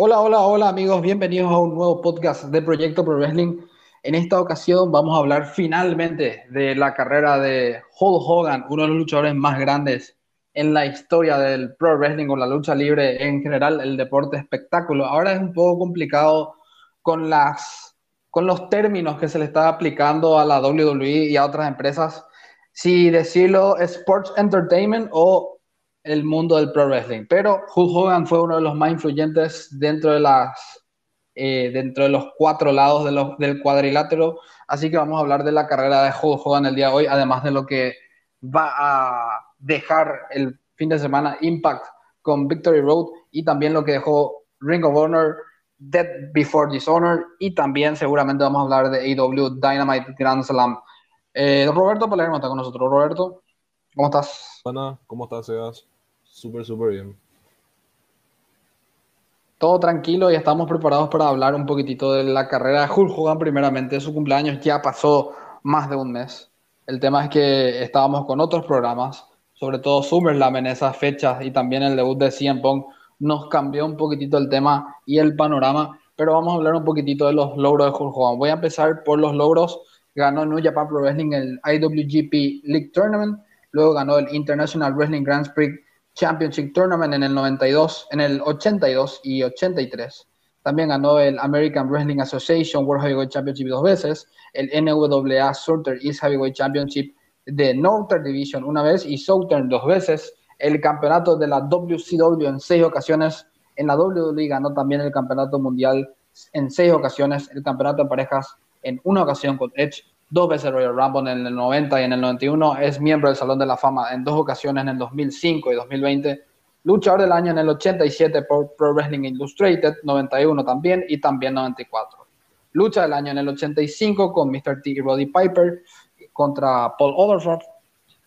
Hola, hola, hola amigos, bienvenidos a un nuevo podcast de Proyecto Pro Wrestling. En esta ocasión vamos a hablar finalmente de la carrera de Hulk Hogan, uno de los luchadores más grandes en la historia del Pro Wrestling o la lucha libre en general, el deporte espectáculo. Ahora es un poco complicado con, las, con los términos que se le está aplicando a la WWE y a otras empresas, si decirlo Sports Entertainment o el mundo del pro wrestling. Pero Hulk Hogan fue uno de los más influyentes dentro de las eh, dentro de los cuatro lados de los, del cuadrilátero. Así que vamos a hablar de la carrera de Hulk Hogan el día de hoy, además de lo que va a dejar el fin de semana Impact con Victory Road y también lo que dejó Ring of Honor, Dead Before Dishonor y también seguramente vamos a hablar de AW Dynamite Grand Slam. Eh, Roberto Palermo está con nosotros. Roberto, ¿cómo estás? Hola, ¿cómo estás, Sebas? Súper, súper bien. Todo tranquilo y estamos preparados para hablar un poquitito de la carrera de Hulk Hogan primeramente. Su cumpleaños ya pasó más de un mes. El tema es que estábamos con otros programas, sobre todo SummerSlam en esas fechas y también el debut de CM Punk nos cambió un poquitito el tema y el panorama, pero vamos a hablar un poquitito de los logros de Hulk Hogan. Voy a empezar por los logros. Ganó New Japan Pro Wrestling el IWGP League Tournament, luego ganó el International Wrestling Grand Prix Championship Tournament en el 92, en el 82 y 83. También ganó el American Wrestling Association World Heavyweight Championship dos veces, el NWA Southern East Heavyweight Championship de Northern Division una vez y Southern dos veces, el campeonato de la WCW en seis ocasiones, en la WWE ganó también el campeonato mundial en seis ocasiones, el campeonato de parejas en una ocasión con Edge dos veces Royal Rumble en el 90 y en el 91, es miembro del Salón de la Fama en dos ocasiones en el 2005 y 2020, luchador del año en el 87 por Pro Wrestling Illustrated, 91 también y también 94. Lucha del año en el 85 con Mr. T y Roddy Piper contra Paul Overford.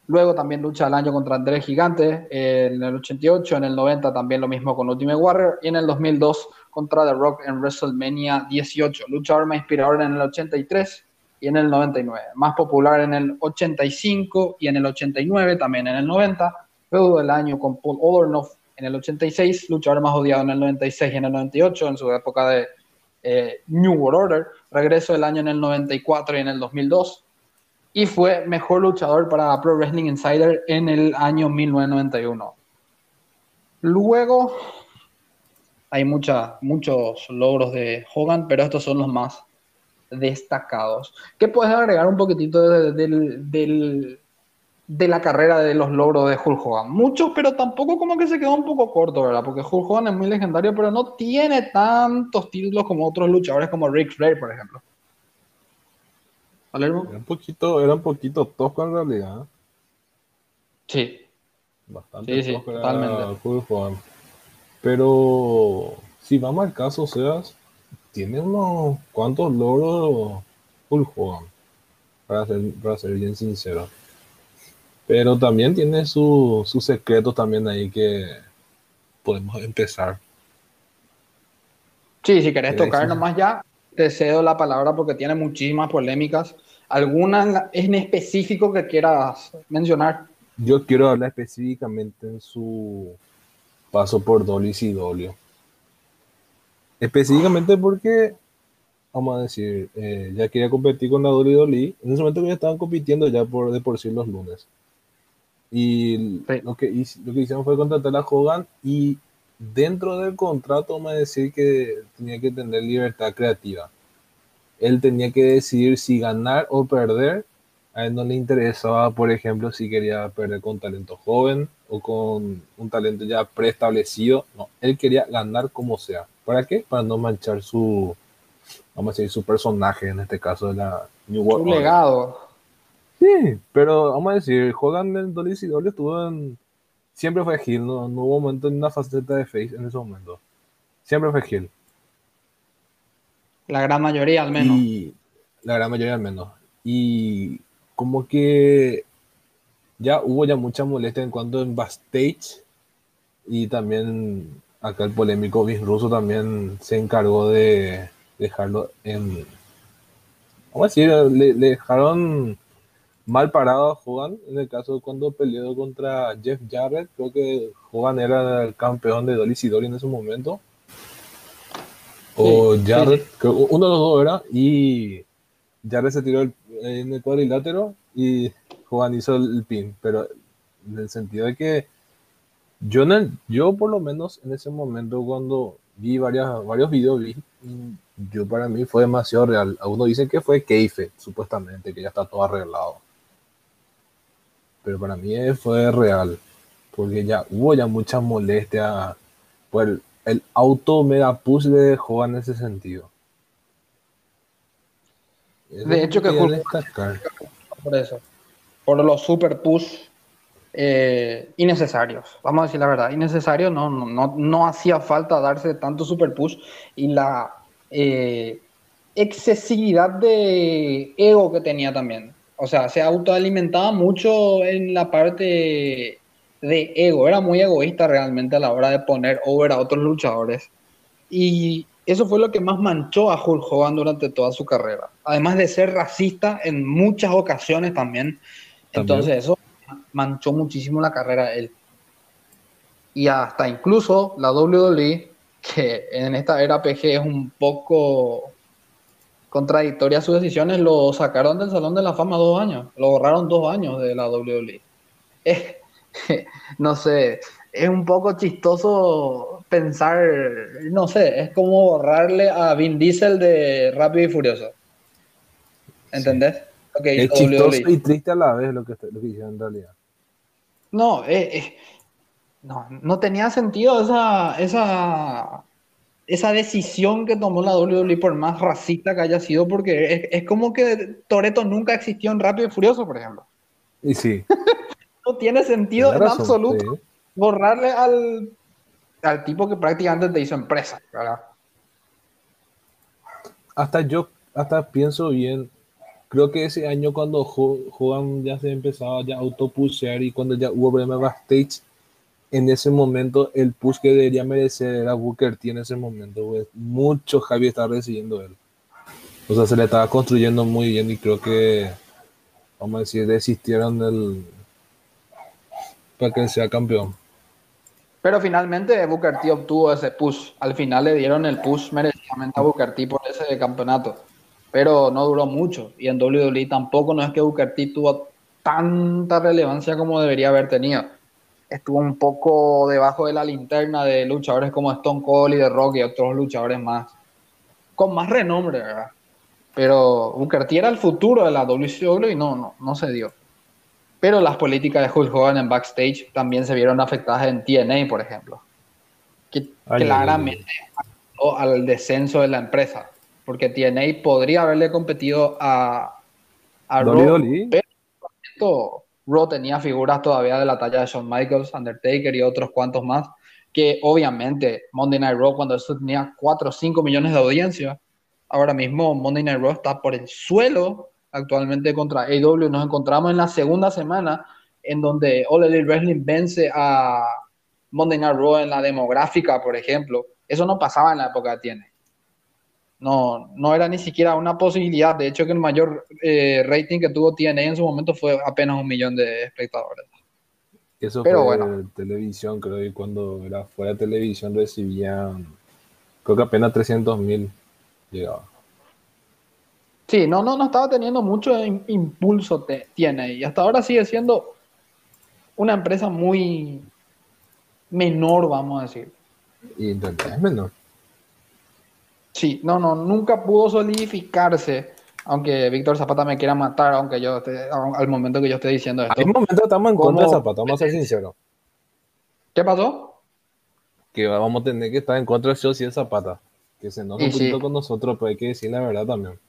Luego también lucha del año contra André Gigante en el 88, en el 90 también lo mismo con Ultimate Warrior y en el 2002 contra The Rock en WrestleMania 18. Luchador más inspirador en el 83 y en el 99. Más popular en el 85 y en el 89, también en el 90. Luego del año con Paul Orndorff en el 86, luchador más odiado en el 96 y en el 98, en su época de eh, New World Order. Regreso del año en el 94 y en el 2002. Y fue mejor luchador para Pro Wrestling Insider en el año 1991. Luego hay mucha, muchos logros de Hogan, pero estos son los más destacados. ¿Qué puedes agregar un poquitito de, la carrera de los logros de Hulk Hogan? Muchos, pero tampoco como que se quedó un poco corto, ¿verdad? Porque Hulk Hogan es muy legendario, pero no tiene tantos títulos como otros luchadores como Rick Flair, por ejemplo. Era un poquito, era un poquito tosco en realidad. Sí. Bastante sí, tosco totalmente. Hulk Hogan. Pero si vamos al caso, Sebas, tiene unos cuantos logros Hogan, para ser, para ser bien sincero. Pero también tiene sus su secretos también ahí que podemos empezar. Sí, si querés tocar nomás ya, te cedo la palabra porque tiene muchísimas polémicas. ¿Alguna en específico que quieras mencionar? Yo quiero hablar específicamente en su paso por Dolly y Dolio. Específicamente porque, vamos a decir, eh, ya quería competir con la WWE. En ese momento ya estaban compitiendo ya por de por sí los lunes. Y lo, que, lo que hicieron fue contratar a Hogan y dentro del contrato, vamos a decir que tenía que tener libertad creativa. Él tenía que decidir si ganar o perder. A él no le interesaba, por ejemplo, si quería perder con talento joven o con un talento ya preestablecido. No, él quería ganar como sea. ¿Para qué? Para no manchar su, vamos a decir, su personaje, en este caso de la New World. Su legado. Sí, pero vamos a decir, juegan en Dolly estuvo en. Siempre fue Gil, no, no hubo momento en una faceta de Face en ese momento. Siempre fue Gil. La gran mayoría al menos. Y la gran mayoría al menos. Y como que ya hubo ya mucha molestia en cuanto en backstage y también acá el polémico Russo también se encargó de dejarlo en. Vamos a decir, le, dejaron mal parado a Hogan en el caso de cuando peleó contra Jeff Jarrett. Creo que Hogan era el campeón de Dolly en ese momento. O Jared, uno de los dos era, y Jared se tiró en el cuadrilátero y Juan hizo el, pin, pero en el sentido de que yo, yo por lo menos en ese momento cuando vi varias, varios videos, vi, yo para mí fue demasiado real. Algunos dicen que fue Keife, supuestamente, que ya está todo arreglado. Pero para mí fue real, porque ya hubo ya mucha molestia. Pues el, auto mega push le dejó en ese sentido. de hecho, que por eso, por los super push eh, innecesarios, vamos a decir la verdad, innecesarios, no, no, no, hacía falta darse tanto super push y la eh, excesividad de ego que tenía también. O sea, se autoalimentaba mucho en la parte de ego, era muy egoísta realmente a la hora de poner over a otros luchadores. Y eso fue lo que más manchó a Hulk Hogan durante toda su carrera. Además de ser racista en muchas ocasiones también. Entonces eso manchó muchísimo la carrera de él. Y hasta incluso la WWE, que en esta era PG es un poco contradictoria sus decisiones, lo sacaron del Salón de la Fama dos años. Lo borraron dos años de la WWE. no sé, es un poco chistoso pensar, no sé, es como borrarle a Vin Diesel de Rápido y Furioso. ¿Entendés? Es chistoso y triste a la vez lo que, lo que hicieron en realidad. No, eh, eh, no, no tenía sentido esa, esa, esa decisión que tomó la WWE por más racista que haya sido, porque es, como que Toreto nunca existió en Rápido y Furioso, por ejemplo. Y sí. no tiene sentido en absoluto borrarle al, al tipo que prácticamente te hizo empresa, Hasta yo, hasta pienso bien, creo que ese año cuando Juan ya se empezaba ya a autopusear y cuando ya hubo problemas backstage, en ese momento el push que debería merecer era Booker T en ese momento, Mucho Javi estaba recibiendo él. O sea, se le estaba construyendo muy bien y creo que, vamos a decir, desistieron del, para que sea campeón. Pero finalmente Booker T obtuvo ese push. Al final le dieron el push merecidamente a Booker T por ese campeonato. Pero no duró mucho. Y en WWE tampoco no es que Booker T tuvo tanta relevancia como debería haber tenido. Estuvo un poco debajo de la linterna de luchadores como Stone Cold y The Rock y otros luchadores más. Con más renombre, ¿verdad? Pero Booker T era el futuro de la WCW y no, no, no se dio. Pero las políticas de Hulk Hogan en backstage también se vieron afectadas en TNA, por ejemplo. Que claramente ayudó al descenso de la empresa. Porque TNA podría haberle competido a, a Raw, pero Raw tenía figuras todavía de la talla de Shawn Michaels, Undertaker y otros cuantos más, que obviamente Monday Night Raw cuando eso tenía 4 o 5 millones de audiencia, ahora mismo Monday Night Raw está por el suelo actualmente contra AW. Nos encontramos en la segunda semana en donde All Elite Wrestling vence a Monday Night Raw en la demográfica, por ejemplo. Eso no pasaba en la época de Tiene. No, no era ni siquiera una posibilidad. De hecho, que el mayor eh, rating que tuvo TNA en su momento fue apenas un millón de espectadores. Eso Pero fue bueno. televisión, creo que cuando era fuera de televisión recibían, creo que apenas 300 mil llegaba. Sí, no, no, no estaba teniendo mucho impulso tiene y hasta ahora sigue siendo una empresa muy menor, vamos a decir. Y entonces es menor. Sí, no, no, nunca pudo solidificarse, aunque Víctor Zapata me quiera matar, aunque yo esté, al momento que yo esté diciendo esto. Al momento estamos en contra de Zapata, vamos a ser sinceros. ¿Qué pasó? Que vamos a tener que estar en contra de yo y de Zapata. Que se enoja un poquito con nosotros, pero hay que decir la verdad también.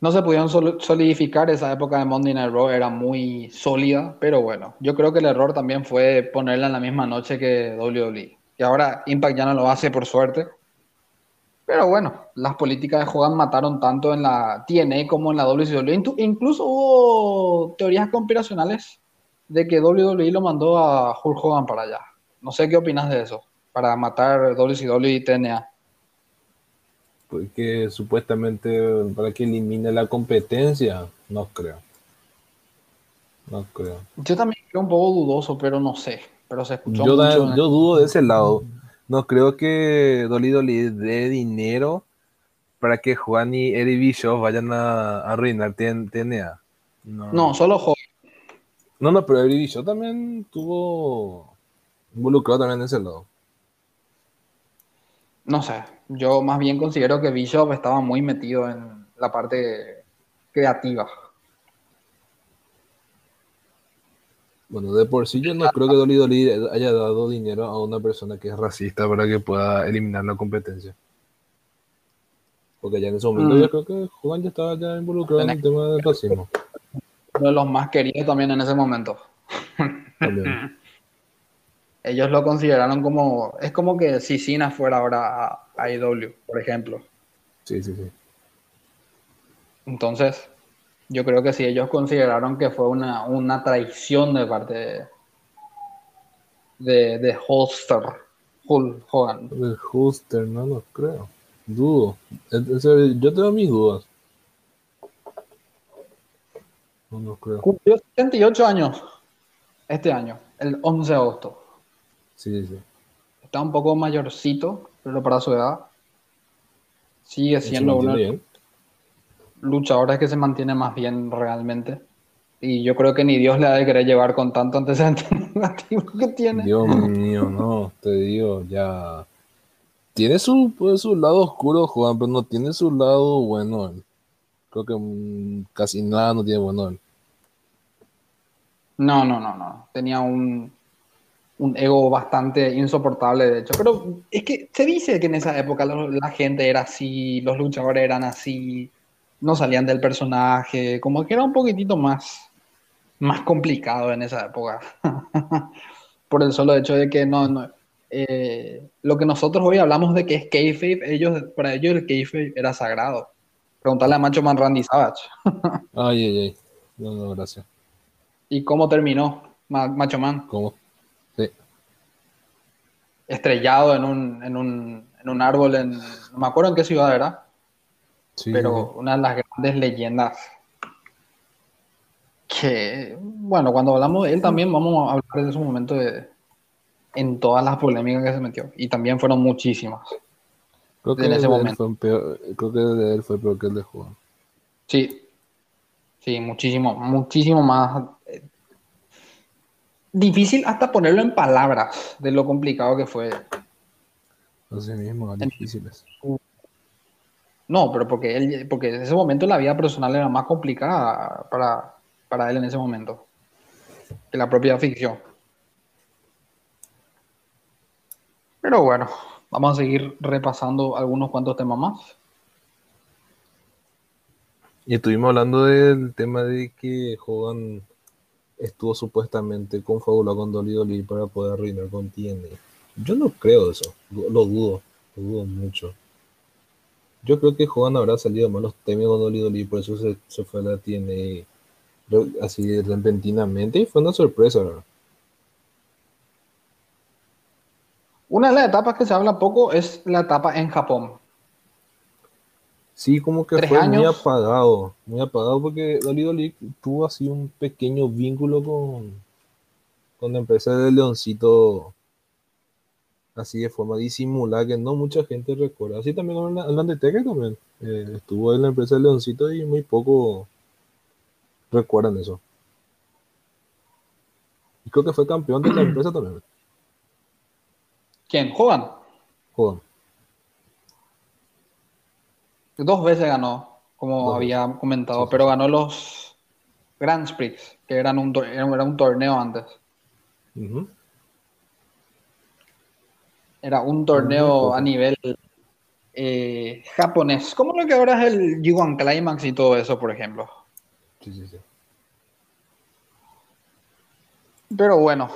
No se pudieron solidificar, esa época de Monday Night Raw era muy sólida, pero bueno, yo creo que el error también fue ponerla en la misma noche que WWE. Y ahora Impact ya no lo hace por suerte. Pero bueno, las políticas de Hogan mataron tanto en la TNA como en la WWE. Incluso hubo teorías conspiracionales de que WWE lo mandó a Hulk Hogan para allá. No sé qué opinas de eso, para matar WCW y TNA que supuestamente para que elimine la competencia, no creo. No creo. Yo también creo un poco dudoso, pero no sé. Pero se escuchó yo, yo dudo de ese lado. no creo que Dolly Dolly dé dinero para que Juan y Eddie Bishop vayan a, arruinar TNA. No, no solo Juan. No, no, pero Eddie Bishop también tuvo involucrado también en ese lado. No sé, yo más bien considero que Bishop estaba muy metido en la parte creativa. Bueno, de por sí yo no creo que Dolly Dolly haya dado dinero a una persona que es racista para que pueda eliminar la competencia. Porque ya en ese momento mm. yo creo que Juan ya estaba ya involucrado en el tema del racismo. Uno de los más queridos también en ese momento. Ellos lo consideraron como. Es como que si Cena fuera ahora a, a IW, por ejemplo. Sí, sí, sí. Entonces, yo creo que si ellos consideraron que fue una, una traición de parte de, de, de Holster, Hogan. De Holster, no lo creo. Dudo. Yo tengo mis dudas. No lo creo. Cumplió 78 años este año, el 11 de agosto. Sí, sí. Está un poco mayorcito, pero para su edad sigue siendo uno luchadores que se mantiene más bien realmente. Y yo creo que ni Dios le ha de querer llevar con tanto antecedente negativo que tiene. Dios mío, no, te digo, ya. Tiene su, pues, su lado oscuro, Juan, pero no tiene su lado bueno. Creo que mm, casi nada no tiene bueno él. No, no, no, no. Tenía un, un ego bastante insoportable, de hecho. Pero es que se dice que en esa época la gente era así, los luchadores eran así no salían del personaje, como que era un poquitito más, más complicado en esa época. Por el solo hecho de que no, no eh, lo que nosotros hoy hablamos de que es kayfabe, ellos, para ellos el kayfabe era sagrado. Preguntarle a Macho Man Randy Savage. ay, ay, ay. No, no, gracias. ¿Y cómo terminó Macho Man? ¿Cómo? Sí. Estrellado en un, en un, en un árbol en... No me acuerdo en qué ciudad era pero una de las grandes leyendas que, bueno, cuando hablamos de él también vamos a hablar de ese momento de, en todas las polémicas que se metió. Y también fueron muchísimas. Creo que, en ese momento. Fue creo que de él fue peor que el de Juan. Sí, sí, muchísimo, muchísimo más. Eh, difícil hasta ponerlo en palabras de lo complicado que fue. Así mismo, difíciles. No, pero porque, él, porque en ese momento la vida personal era más complicada para, para él en ese momento que la propia ficción. Pero bueno, vamos a seguir repasando algunos cuantos temas más. Y estuvimos hablando del tema de que Hogan estuvo supuestamente confabulado con Dolly Dolly para poder reinar con TNA. Yo no creo eso, lo dudo, lo dudo mucho. Yo creo que Juan habrá salido malos temidos con Dolly Dolly, por eso se, fue a la TNA así repentinamente y fue una sorpresa. Una de las etapas que se habla poco es la etapa en Japón. Sí, como que fue muy apagado, muy apagado porque Dolly Dolly tuvo así un pequeño vínculo con, con la empresa de Leoncito así de forma disimulada que no mucha gente recuerda. Así también con el Undertaker también. Eh, estuvo en la empresa de Leoncito y muy poco recuerdan eso. Y creo que fue campeón de la empresa también. ¿Quién? ¿Juan? Juan. Dos veces ganó, como había comentado, pero ganó los Grand Prix, que eran un, era un torneo antes. Era un torneo a nivel eh, japonés, como lo que ahora es el G1 Climax y todo eso, por ejemplo. Sí, sí, sí. Pero bueno,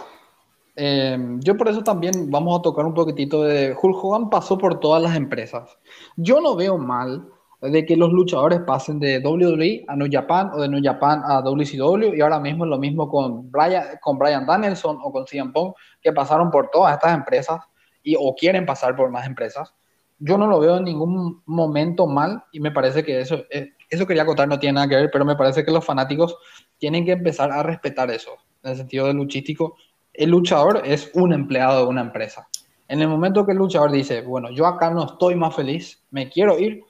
eh, yo por eso también vamos a tocar un poquitito de Hulk Hogan pasó por todas las empresas. Yo no veo mal de que los luchadores pasen de WWE a New Japan o de New Japan a WCW y ahora mismo es lo mismo con Brian, con Brian Danielson o con CM Punk que pasaron por todas estas empresas y, o quieren pasar por más empresas. Yo no lo veo en ningún momento mal y me parece que eso, eh, eso quería contar, no tiene nada que ver, pero me parece que los fanáticos tienen que empezar a respetar eso, en el sentido de luchístico. El luchador es un empleado de una empresa En el momento que el luchador dice, bueno, yo acá no estoy más feliz, me quiero ir,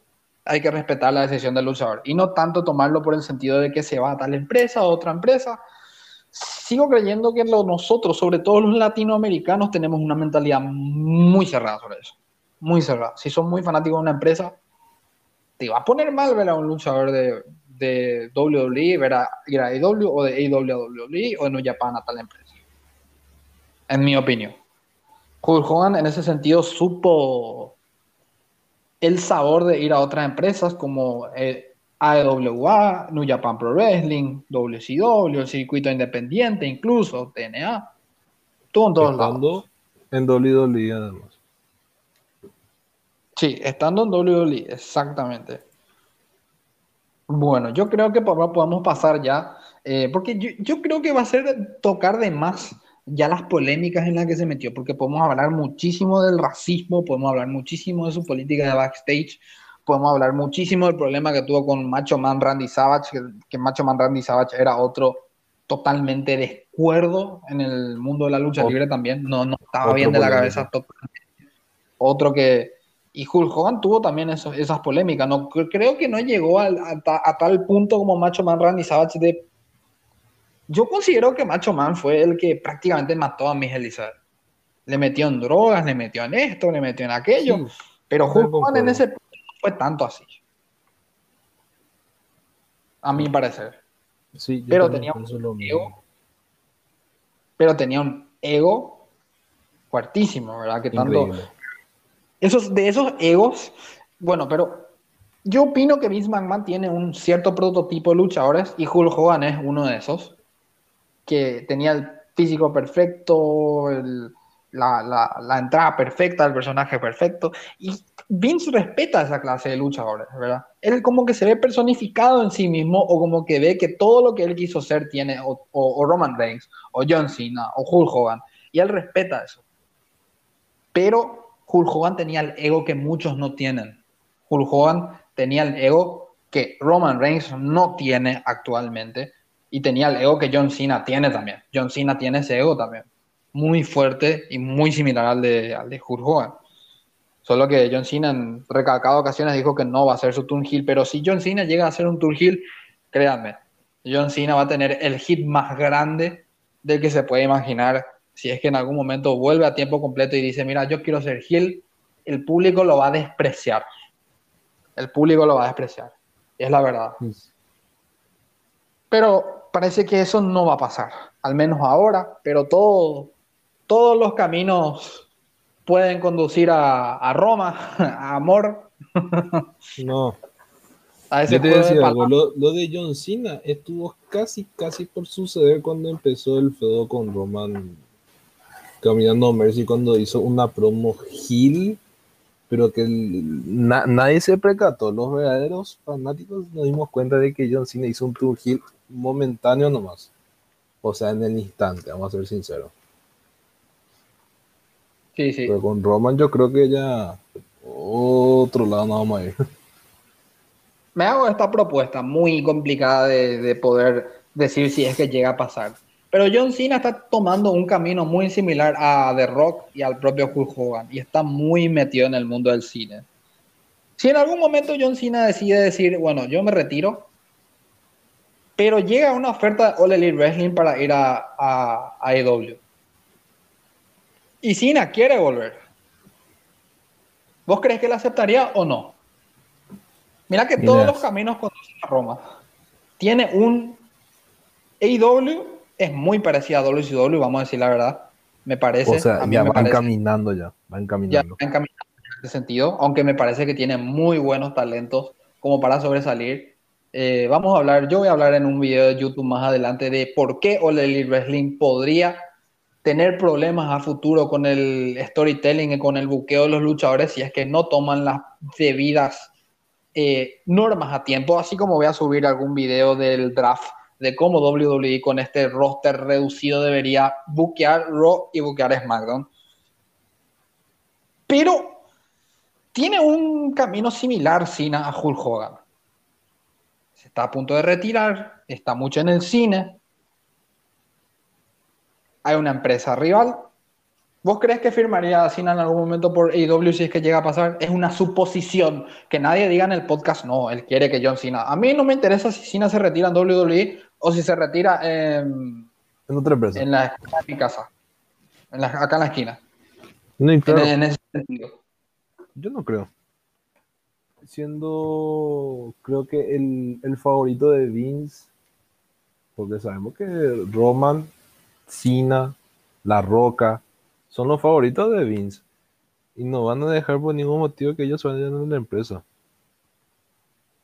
hay que respetar la decisión del luchador y no tanto tomarlo por el sentido de que se va a tal empresa o otra empresa. Sigo creyendo que nosotros, sobre todo los latinoamericanos, tenemos una mentalidad muy cerrada sobre eso. Muy cerrada. Si son muy fanáticos de una empresa, te va a poner mal ver a un luchador de, WWE, ver a, ir a AEW o de AEW o de New Japan a tal empresa. En mi opinión. Hulk Hogan en ese sentido supo el sabor de ir a otras empresas como eh, AWA, New Japan Pro Wrestling, WCW, el circuito independiente, incluso TNA. Todo en todos estando en WWE además. Sí, estando en WWE, exactamente. Bueno, yo creo que podemos pasar ya, eh, porque yo, yo, creo que va a ser tocar de más ya las polémicas en las que se metió, porque podemos hablar muchísimo del racismo, podemos hablar muchísimo de su política de backstage, podemos hablar muchísimo del problema que tuvo con Macho Man Randy Savage, que, Macho Man Randy Savage era otro totalmente descuerdo en el mundo de la lucha libre también, no, no estaba bien de la cabeza Otro que... Y Hulk Hogan tuvo también esas polémicas, no creo que no llegó a, a tal punto como Macho Man Randy Savage de yo considero que Macho Man fue el que prácticamente mató a Miss Elizabeth. Le metió en drogas, le metió en esto, le metió en aquello. pero Hulk en ese punto fue tanto así. A mi parecer. Sí, pero tenía un ego. Pero tenía un ego fuertísimo, ¿verdad? Que tanto. Esos, de esos egos, bueno, pero yo opino que Vince McMahon tiene un cierto prototipo de luchadores y Hulk Hogan es uno de esos que tenía el físico perfecto, la, entrada perfecta, el personaje perfecto. Y Vince respeta esa clase de luchadores, ¿verdad? Él como que se ve personificado en sí mismo o como que ve que todo lo que él quiso ser tiene o, Roman Reigns o John Cena o Hulk Hogan. Y él respeta eso. Pero Hulk Hogan tenía el ego que muchos no tienen. Hulk Hogan tenía el ego que Roman Reigns no tiene actualmente y tenía el ego que John Cena tiene también. John Cena tiene ese ego también, muy fuerte y muy similar al de, al de Hulk Hogan. Solo que John Cena en recalcadas ocasiones dijo que no va a ser su turn heel, pero si John Cena llega a ser un turn heel, créanme, John Cena va a tener el hit más grande del que se puede imaginar. Si es que en algún momento vuelve a tiempo completo y dice, mira, yo quiero ser heel, el público lo va a despreciar. El público lo va a despreciar. Y es la verdad. Pero parece que eso no va a pasar, al menos ahora, pero todo, todos los caminos pueden conducir a, Roma, a amor. no. A ese Yo te decía algo, lo, de John Cena estuvo casi, casi por suceder cuando empezó el feudo con Roman caminando a Mercy cuando hizo una promo Hill, pero que nadie se precató. Los verdaderos fanáticos nos dimos cuenta de que John Cena hizo un tour Hill momentáneo nomás. O sea, en el instante, vamos a ser sinceros. Sí, sí. Pero con Roman yo creo que ya otro lado no vamos a ir. Me hago esta propuesta muy complicada de, poder decir si es que llega a pasar. Pero John Cena está tomando un camino muy similar a The Rock y al propio Hulk Hogan y está muy metido en el mundo del cine. Si en algún momento John Cena decide decir, bueno, yo me retiro, pero llega una oferta de All Elite Wrestling para ir a, a, AEW. Y Cena quiere volver. ¿Vos crees que la aceptaría o no? Mira que todos los caminos conducen a Roma. Tiene un AEW, es muy parecido a WCW, vamos a decir la verdad. Me parece. O sea, ya van caminando ya. Van caminando. Ya van caminando en ese sentido, aunque me parece que tiene muy buenos talentos como para sobresalir. Eh, vamos a hablar, yo voy a hablar en un video de YouTube más adelante de por qué All Elite Wrestling podría tener problemas a futuro con el storytelling y con el buqueo de los luchadores si es que no toman las debidas eh, normas a tiempo, así como voy a subir algún video del draft de cómo WWE con este roster reducido debería buquear Raw y buquear SmackDown. Pero tiene un camino similar Cena a Hulk Hogan está a punto de retirar, está mucho en el cine, hay una empresa rival ¿Vos crees que firmaría Cena en algún momento por AEW si es que llega a pasar? Es una suposición. Que nadie diga en el podcast, no, él quiere que John Cena. A mí no me interesa si Cena se retira en WWE o si se retira en, en otra empresa. En la esquina de mi casa. acá en la esquina. No, en, ese sentido. Yo no creo. Siendo, creo que el, el favorito de Vince, porque sabemos que Roman, Cena, La Roca, son los favoritos de Vince. Y no van a dejar por ningún motivo que ellos vayan en la empresa.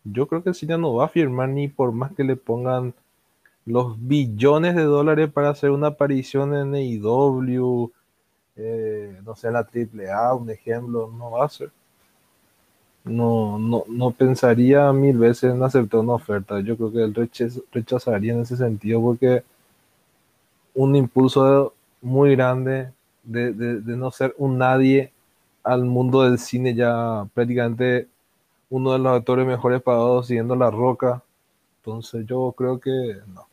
Yo creo que Cena no va a firmar ni por más que le pongan los billones de dólares para hacer una aparición en AEW, eh, no sé, la AAA, un ejemplo, no va a ser. No, no, no pensaría mil veces en aceptar una oferta. Yo creo que él rechazaría en ese sentido porque un impulso muy grande de, de, no ser un nadie al mundo del cine, ya prácticamente uno de los actores mejores pagados siguiendo la roca. Entonces yo creo que no.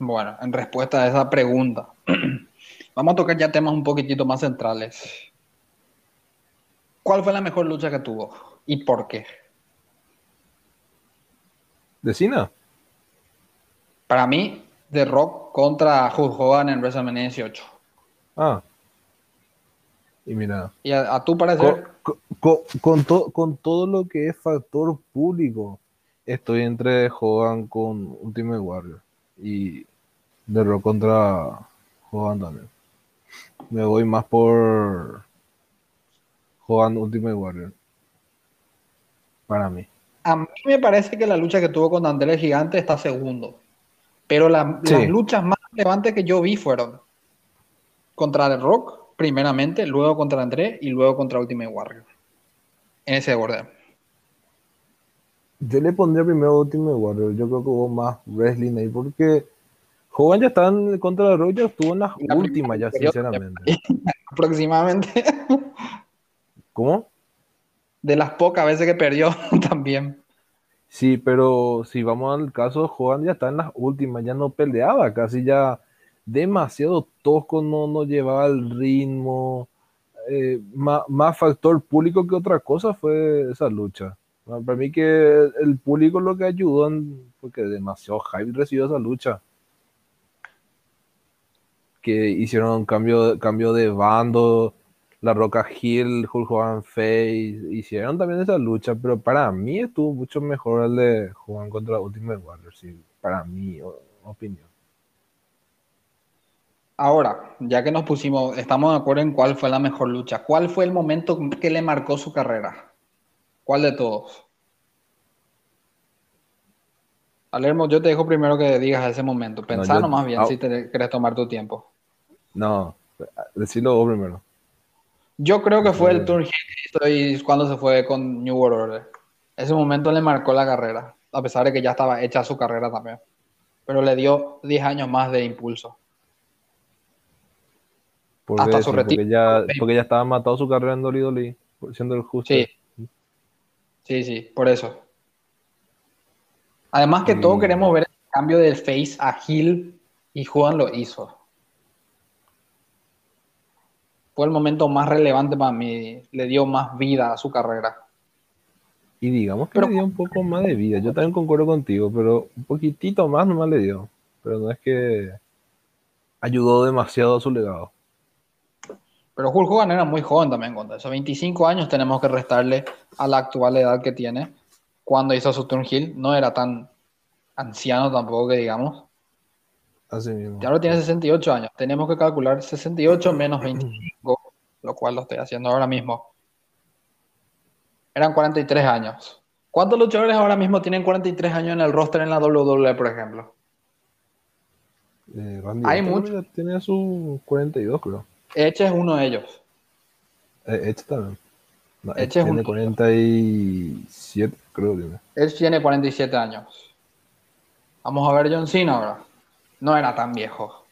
Bueno, en respuesta a esa pregunta, vamos a tocar ya temas un poquitito más centrales. ¿Cuál fue la mejor lucha que tuvo y por qué? ¿De Cena? Para mí, de Rock contra Hulk Hogan en WrestleMania 18. Ah. Y mira. ¿Y a, tu parecer? Con, con todo lo que es factor público, estoy entre Hogan con Ultimate Warrior. Y de Rock contra Hogan también. Me voy más por Hogan Ultimate Warrior. Para mí. A mí me parece que la lucha que tuvo con Andrés Gigante está segundo. Pero las luchas más relevantes que yo vi fueron contra The Rock, primeramente, luego contra André y luego contra Ultimate Warrior. En ese orden. Yo le pondría primero Ultimate Warrior. Yo creo que hubo más wrestling ahí porque Hogan ya está en contra de Rock, ya estuvo en las últimas ya, sinceramente. Aproximadamente. ¿Cómo? De las pocas veces que perdió también. Sí, pero si vamos al caso, Hogan ya está en las últimas, ya no peleaba, casi ya demasiado tosco, no, no llevaba el ritmo. Eh, más, factor público que otra cosa fue esa lucha. Para mí que el público lo que ayudó, porque demasiado hype recibió esa lucha. Que hicieron cambio, cambio de bando, la Roca Hill, Hulk Hogan Face, hicieron también esa lucha, pero para mí estuvo mucho mejor el de Hogan contra Ultimate Warrior, sí, para mi opinión. Ahora, ya que nos pusimos, estamos de acuerdo en cuál fue la mejor lucha. ¿Cuál fue el momento que le marcó su carrera? ¿Cuál de todos? Alermo, yo te dejo primero que digas ese momento. Pensando más bien si te querés tomar tu tiempo. No, decilo vos primero. Yo creo que fue el Turn y cuando se fue con New World Order. Ese momento le marcó la carrera, a pesar de que ya estaba hecha su carrera también. Pero le dio 10 años más de impulso. Hasta su retiro. Porque ya, porque ya estaba matado su carrera en Dolly siendo el justo. Sí. Sí, sí, por eso. Además que todos queremos ver el cambio del face a Hill y Juan lo hizo fue el momento más relevante para mí, le dio más vida a su carrera. Y digamos que le dio un poco más de vida, yo también concuerdo contigo, pero un poquitito más nomás le dio, pero no es que ayudó demasiado a su legado. Pero Hulk Hogan era muy joven también, con esos 25 años tenemos que restarle a la actual edad que tiene. Cuando hizo su turn hill, no era tan anciano tampoco que digamos. Así mismo. Y ahora tiene 68 años. Tenemos que calcular 68 menos 25, lo cual lo estoy haciendo ahora mismo. Eran 43 años. ¿Cuántos luchadores ahora mismo tienen 43 años en el roster en la WWE, por ejemplo? Eh, Hay muchos. Tiene sus 42, creo. Eche es uno de ellos. Eh, Edge también. No, tiene 47, creo. Tiene. Edge tiene 47 años. Vamos a ver John Cena ahora. No era tan viejo.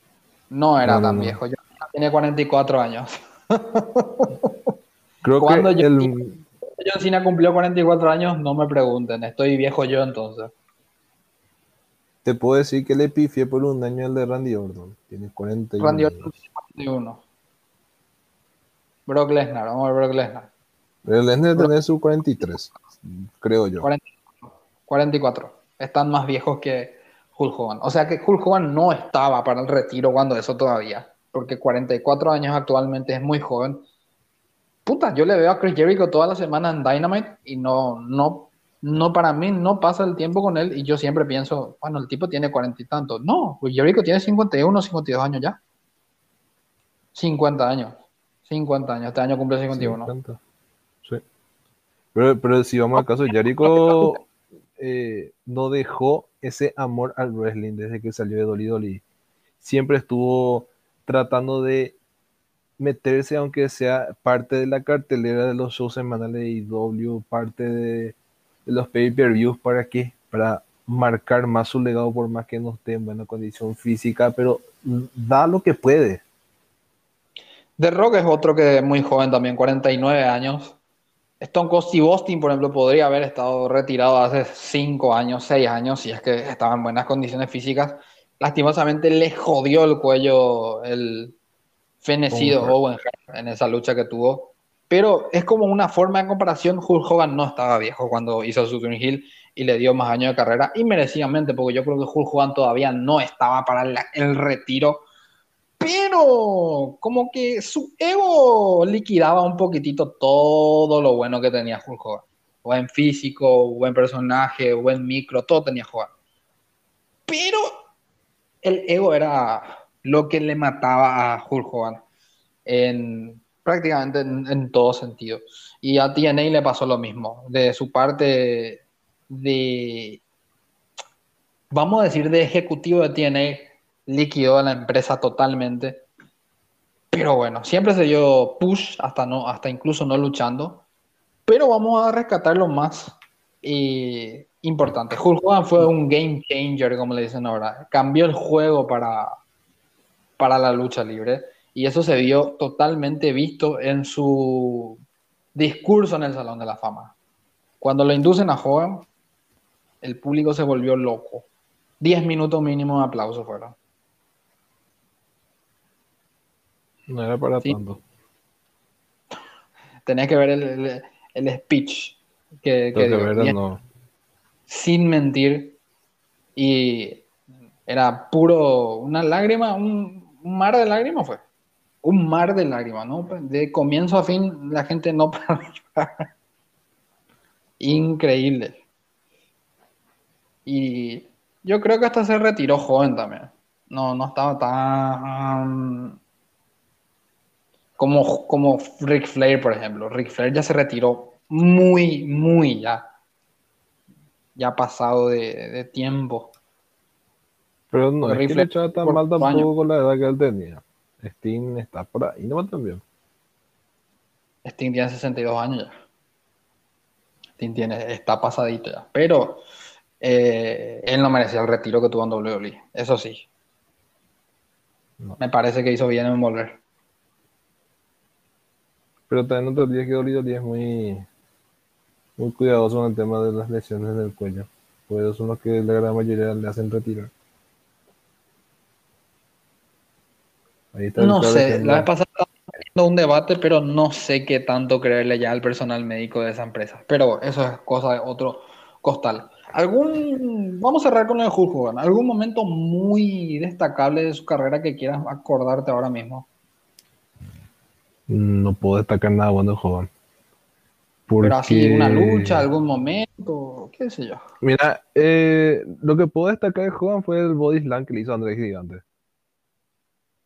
No era tan viejo. Yo tiene 44 años. Creo Cuando que John Cena cumplió 44 años, no me pregunten. Estoy viejo yo entonces. Te puedo decir que le pifié por un año al de Randy Orton. Tiene 41. Randy Orton tiene 41. Brock Lesnar, vamos a ver Brock Lesnar. Brock Lesnar tiene su 43, creo yo. 44. Están más viejos que Hulk Hogan. O sea que Hulk Hogan no estaba para el retiro cuando eso todavía. Porque 44 años actualmente es muy joven. Puta, yo le veo a Chris Jericho toda la semana en Dynamite y no, no no para mí no pasa el tiempo con él y yo siempre pienso, bueno, el tipo tiene cuarenta y tantos. No, pues Jericho tiene 51, 52 años ya. 50 años. 50 años. Este año cumple 51. Sí. Pero, pero si vamos al caso, Jericho eh, no dejó ese amor al wrestling desde que salió de Dolly Dolly. Siempre estuvo tratando de meterse, aunque sea parte de la cartelera de los shows semanales de IW, parte de los pay-per-views para qué? Para marcar más su legado por más que no esté en buena condición física, pero da lo que puede. The Rock es otro que es muy joven también, 49 años. Stone Cold Steve Austin, por ejemplo, podría haber estado retirado hace 5 años, 6 años, si es que estaba en buenas condiciones físicas. Lastimosamente le jodió el cuello el fenecido Owen en esa lucha que tuvo. Pero es como una forma de comparación. Hulk Hogan no estaba viejo cuando hizo su Twin Hill y le dio más años de carrera, y merecidamente, porque yo creo que Hulk Hogan todavía no estaba para el, retiro. Pero como que su ego liquidaba un poquitito todo lo bueno que tenía Hulk Hogan. Buen físico, buen personaje, buen micro, todo tenía Hogan. Pero el ego era lo que le mataba a Hulk Hogan. En, prácticamente en, todo sentido. Y a TNA le pasó lo mismo. De su parte de, vamos a decir, de ejecutivo de TNA, liquidó a la empresa totalmente. Pero bueno, siempre se dio push, hasta, no, hasta incluso no luchando. Pero vamos a rescatar lo más eh, importante. Hulk Hogan fue un game changer, como le dicen ahora. Cambió el juego para, para la lucha libre y eso se vio totalmente visto en su discurso en el Salón de la Fama. Cuando lo inducen a Hogan, el público se volvió loco. Diez minutos mínimo de aplauso fueron. No era para tanto. Tenés que ver el, speech que, dio. Sin mentir. Y era puro, una lágrima, un, un mar de lágrimas fue un mar de lágrimas, ¿no? De comienzo a fin la gente no Increíble. Y yo creo que hasta se retiró joven también. No, no estaba tan como, como Rick Flair, por ejemplo. Rick Flair ya se retiró muy, muy ya. Ya pasado de, tiempo. Pero no, es que le echaba tan mal tampoco con la edad que él tenía. Steam está por ahí no también. Steam tiene 62 años ya. Steam tiene, está pasadito ya. Pero eh, él no merecía el retiro que tuvo en WWE. Eso sí. Me parece que hizo bien en volver. Pero también otros días que WWE es muy, muy cuidadoso en el tema de las lesiones del cuello. Pues son los que la gran mayoría le hacen retirar. no sé, la vez pasada estaba un debate, pero no sé qué tanto creerle ya al personal médico de esa empresa. Pero eso es cosa de otro costal. ¿Algún, vamos a cerrar con el Hulk Hogan, algún momento muy destacable de su carrera que quieras acordarte ahora mismo? No puedo destacar nada bueno de Hogan. Pero así, una lucha, algún momento, qué sé yo. Mira, eh, lo que puedo destacar de Hogan fue el body slam que le hizo Andrés Gigante.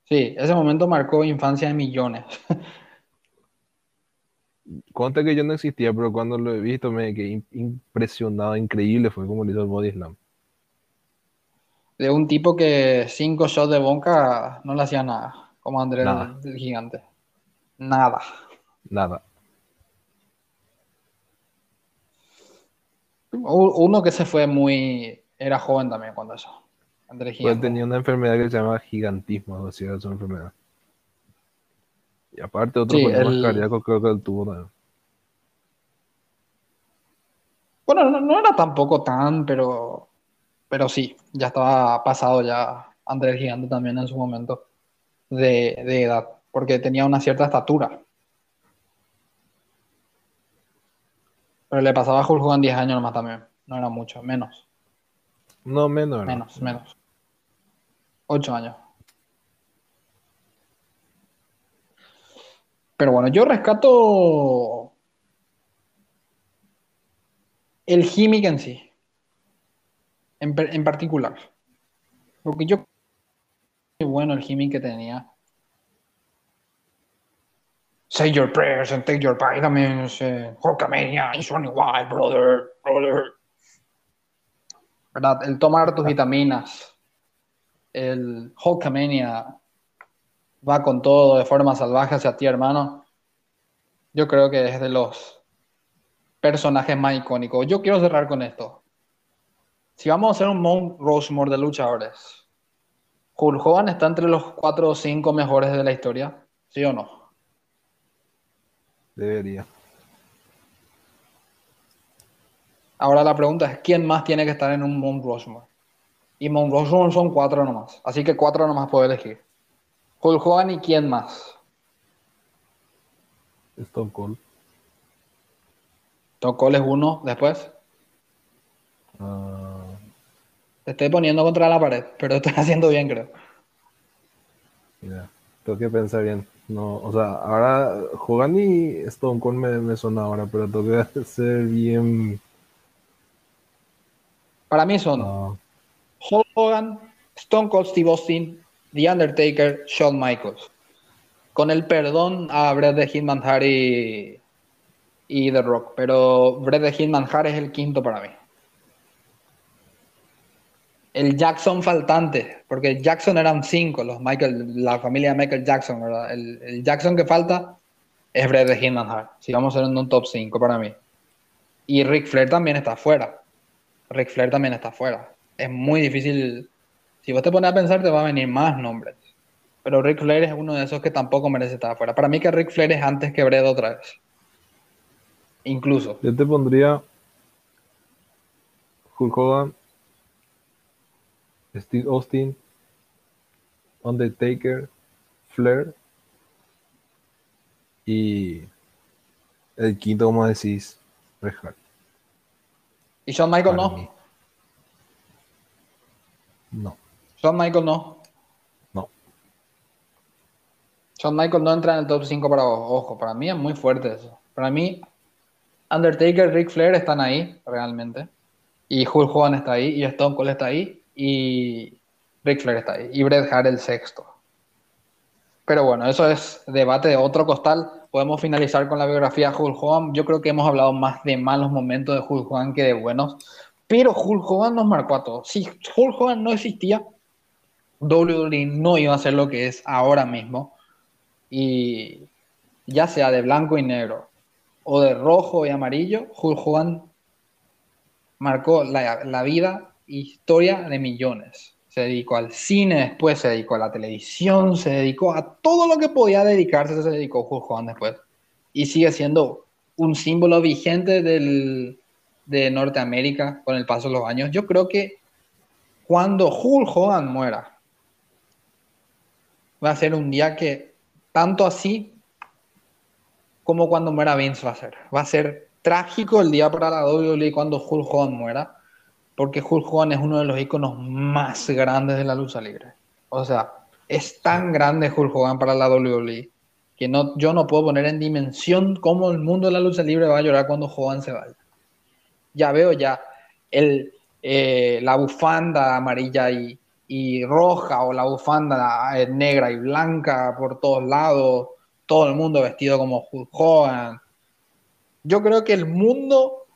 Sí, ese momento marcó infancia de millones. Conta que yo no existía, pero cuando lo he visto me quedé impresionado, increíble fue como le hizo el body slam. De un tipo que cinco shots de bonca no le hacía nada, como Andrés el, gigante. Nada. Nada. Uno que se fue muy. Era joven también cuando eso. Pues tenía una enfermedad que se llama gigantismo, o sea, su enfermedad. Y aparte otro problema cardíaco creo que él tuvo Bueno, no, era tampoco tan, pero pero sí, ya estaba pasado ya André el Gigante también en su momento de, edad, porque tenía una cierta estatura. Pero le pasaba a Hulk Hogan 10 años nomás también, no era mucho, menos. No, menos. Menos, menos. 8 años. Pero bueno, yo rescato el gimmick en sí, en, particular. Porque yo bueno el gimmick que tenía. Say your prayers and take your. También eh, Hulkamania, it's running wild, brother, brother. ¿Verdad? El tomar tus vitaminas. El Hulkamania va con todo de forma salvaje hacia ti, hermano. Yo creo que es de los personajes más icónicos. Yo quiero cerrar con esto. Si vamos a hacer un Mount Rushmore de luchadores, Hulk Hogan está entre los cuatro o cinco mejores de la historia, ¿sí o no? Debería. Ahora la pregunta es, ¿quién más tiene que estar en un Mount Rushmore? Y Mount Rushmore son cuatro nomás, así que cuatro nomás puedo elegir. Hulk Hogan y quién más? Stone Cold. Stone Cold es uno después. Ah. Te estoy poniendo contra la pared, pero estoy haciendo bien, creo. Mira, tengo que pensar bien. No, o sea, ahora Hogan y Stone Cold me, me ahora, pero tengo que ser bien. Para mí son. Hulk Hogan, Stone Cold Steve Austin, The Undertaker, Shawn Michaels. Con el perdón a Brett de Hitman Harry y The Rock, pero Brett de Hitman Harry es el quinto para mí. El Jackson faltante, porque Jackson eran cinco, los Michael, la familia de Michael Jackson, ¿verdad? El, Jackson que falta es Brett de. Si vamos a ser un top 5 para mí. Y Ric Flair también está fuera. Ric Flair también está fuera. Es muy difícil si vos te pones a pensar, te va a venir más nombres. Pero Rick Flair es uno de esos que tampoco merece estar afuera. Para mí que Rick Flair es antes que Brett otra vez. Incluso. Yo te pondría Hulk Hogan, Steve Austin, Undertaker, Flair y el quinto, como decís, Bret ¿Y Shawn Michael no? No. Shawn Michael no. No. Shawn Michael no entra en el top 5 para vos. Ojo, para mí es muy fuerte eso. Para mí, Undertaker, Ric Flair están ahí, realmente. Y Hulk Hogan está ahí, y Stone Cold está ahí, y Ric Flair está ahí. Y Bret Hart el sexto. Pero bueno, eso es debate de otro costal. Podemos finalizar con la biografía de Hulk Hogan. Yo creo que hemos hablado más de malos momentos de Hulk Hogan que de buenos. Pero Hulk Hogan nos marcó a todos. Si Hulk Hogan no existía, WWE no iba a ser lo que es ahora mismo. Y ya sea de blanco y negro o de rojo y amarillo, Hulk Hogan marcó la, vida historia de millones. Se dedicó al cine, después se dedicó a la televisión, se dedicó a todo lo que podía dedicarse, se dedicó Hulk Hogan después. Y sigue siendo un símbolo vigente del, de Norteamérica con el paso de los años. Yo creo que cuando Hulk Hogan muera, va a ser un día que tanto así como cuando muera Vince va a ser. Va a ser trágico el día para la WWE cuando Hulk Hogan muera, porque Hulk Hogan es uno de los iconos más grandes de la lucha libre. O sea, es tan grande Hulk Hogan para la WWE que no, yo no puedo poner en dimensión cómo el mundo de la lucha libre va a llorar cuando Hogan se vaya. Ya veo ya el, eh, la bufanda amarilla y, y roja o la bufanda negra y blanca por todos lados, todo el mundo vestido como Hulk Hogan. Yo creo que el mundo,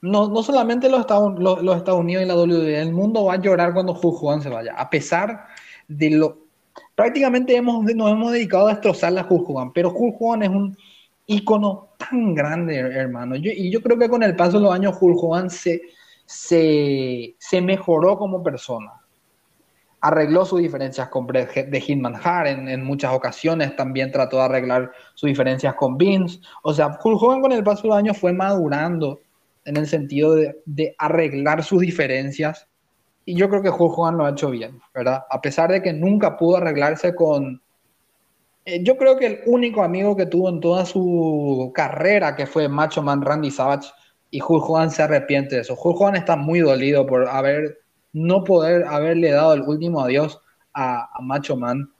no, no solamente los Estados, los, Estados, Unidos y la WWE, el mundo va a llorar cuando Hogan se vaya, a pesar de lo... Prácticamente hemos, nos hemos dedicado a destrozar a Hogan, pero Hogan es un ícono tan grande, hermano. y yo creo que con el paso de los años Hogan se, se, se mejoró como persona arregló sus diferencias con de Hitman Hart en, muchas ocasiones, también trató de arreglar sus diferencias con Vince. O sea, Hulk Hogan con el paso de los años fue madurando en el sentido de, arreglar sus diferencias Y yo creo que Hogan lo ha hecho bien, ¿verdad? A pesar de que nunca pudo arreglarse con... Eh, yo creo que el único amigo que tuvo en toda su carrera, que fue Macho Man Randy Savage, y Hulk Hogan se arrepiente de eso. Hulk Hogan está muy dolido por haber no poder haberle dado el último adiós a, Macho Man.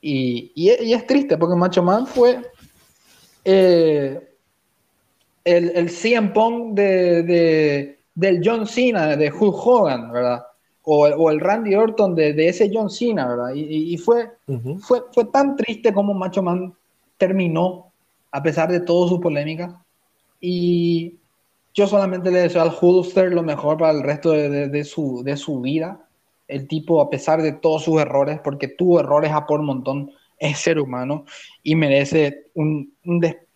Y, y, es triste porque Macho Man fue eh, el, el CM Punk de, del John Cena, de Hulk Hogan, ¿verdad? o, el Randy Orton de, ese John Cena, ¿verdad? Y, fue, fue, fue tan triste como Macho Man terminó, a pesar de todas sus polémicas. Y yo solamente le deseo al Hulkster lo mejor para el resto de, su, de su vida. El tipo, a pesar de todos sus errores, porque tuvo errores a por montón, es ser humano y merece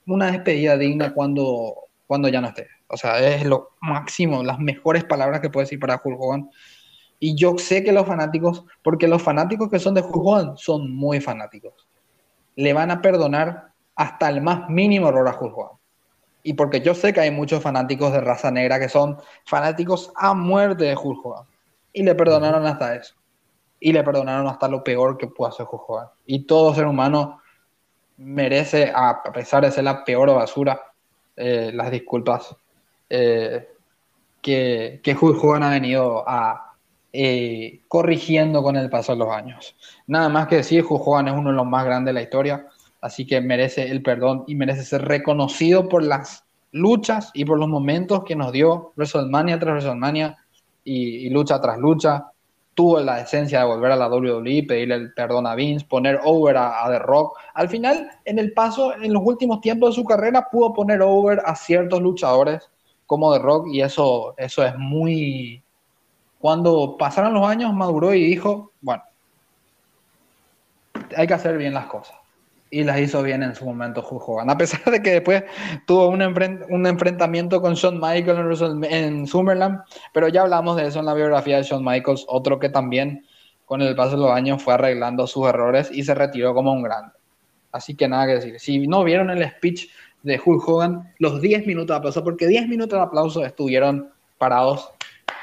una despedida digna cuando, cuando ya no esté. O sea, es lo máximo, las mejores palabras que puedo decir para Hulk Hogan. Y yo sé que los fanáticos, porque los fanáticos que son de Hulk son muy fanáticos, le van a perdonar hasta el más mínimo error a Hulk Y porque yo sé que hay muchos fanáticos de raza negra que son fanáticos a muerte de Hulk Y le perdonaron hasta eso. Y le perdonaron hasta lo peor que puede hacer Hulk Y todo ser humano merece, a pesar de ser la peor basura, eh, las disculpas eh, que, que Hulk ha venido a eh, corrigiendo con el paso de los años. Nada más que decir, Hogan es uno de los más grandes de la historia, así que merece el perdón y merece ser reconocido por las luchas y por los momentos que nos dio WrestleMania tras WrestleMania y, lucha tras lucha. Tuvo la esencia de volver a la WWE, pedirle el perdón a Vince, poner over a, a, The Rock. Al final, en el paso, en los últimos tiempos de su carrera, pudo poner over a ciertos luchadores como The Rock y eso, eso es muy, cuando pasaron los años, maduró y dijo, bueno, hay que hacer bien las cosas. Y las hizo bien en su momento Hulk Hogan. A pesar de que después tuvo un, enfrentamiento con Shawn Michaels en, en Summerland, pero ya hablamos de eso en la biografía de Shawn Michaels, otro que también con el paso de los años fue arreglando sus errores y se retiró como un grande. Así que nada que decir. Si no vieron el speech de Hulk Hogan, los 10 minutos de aplauso, porque 10 minutos de aplauso estuvieron parados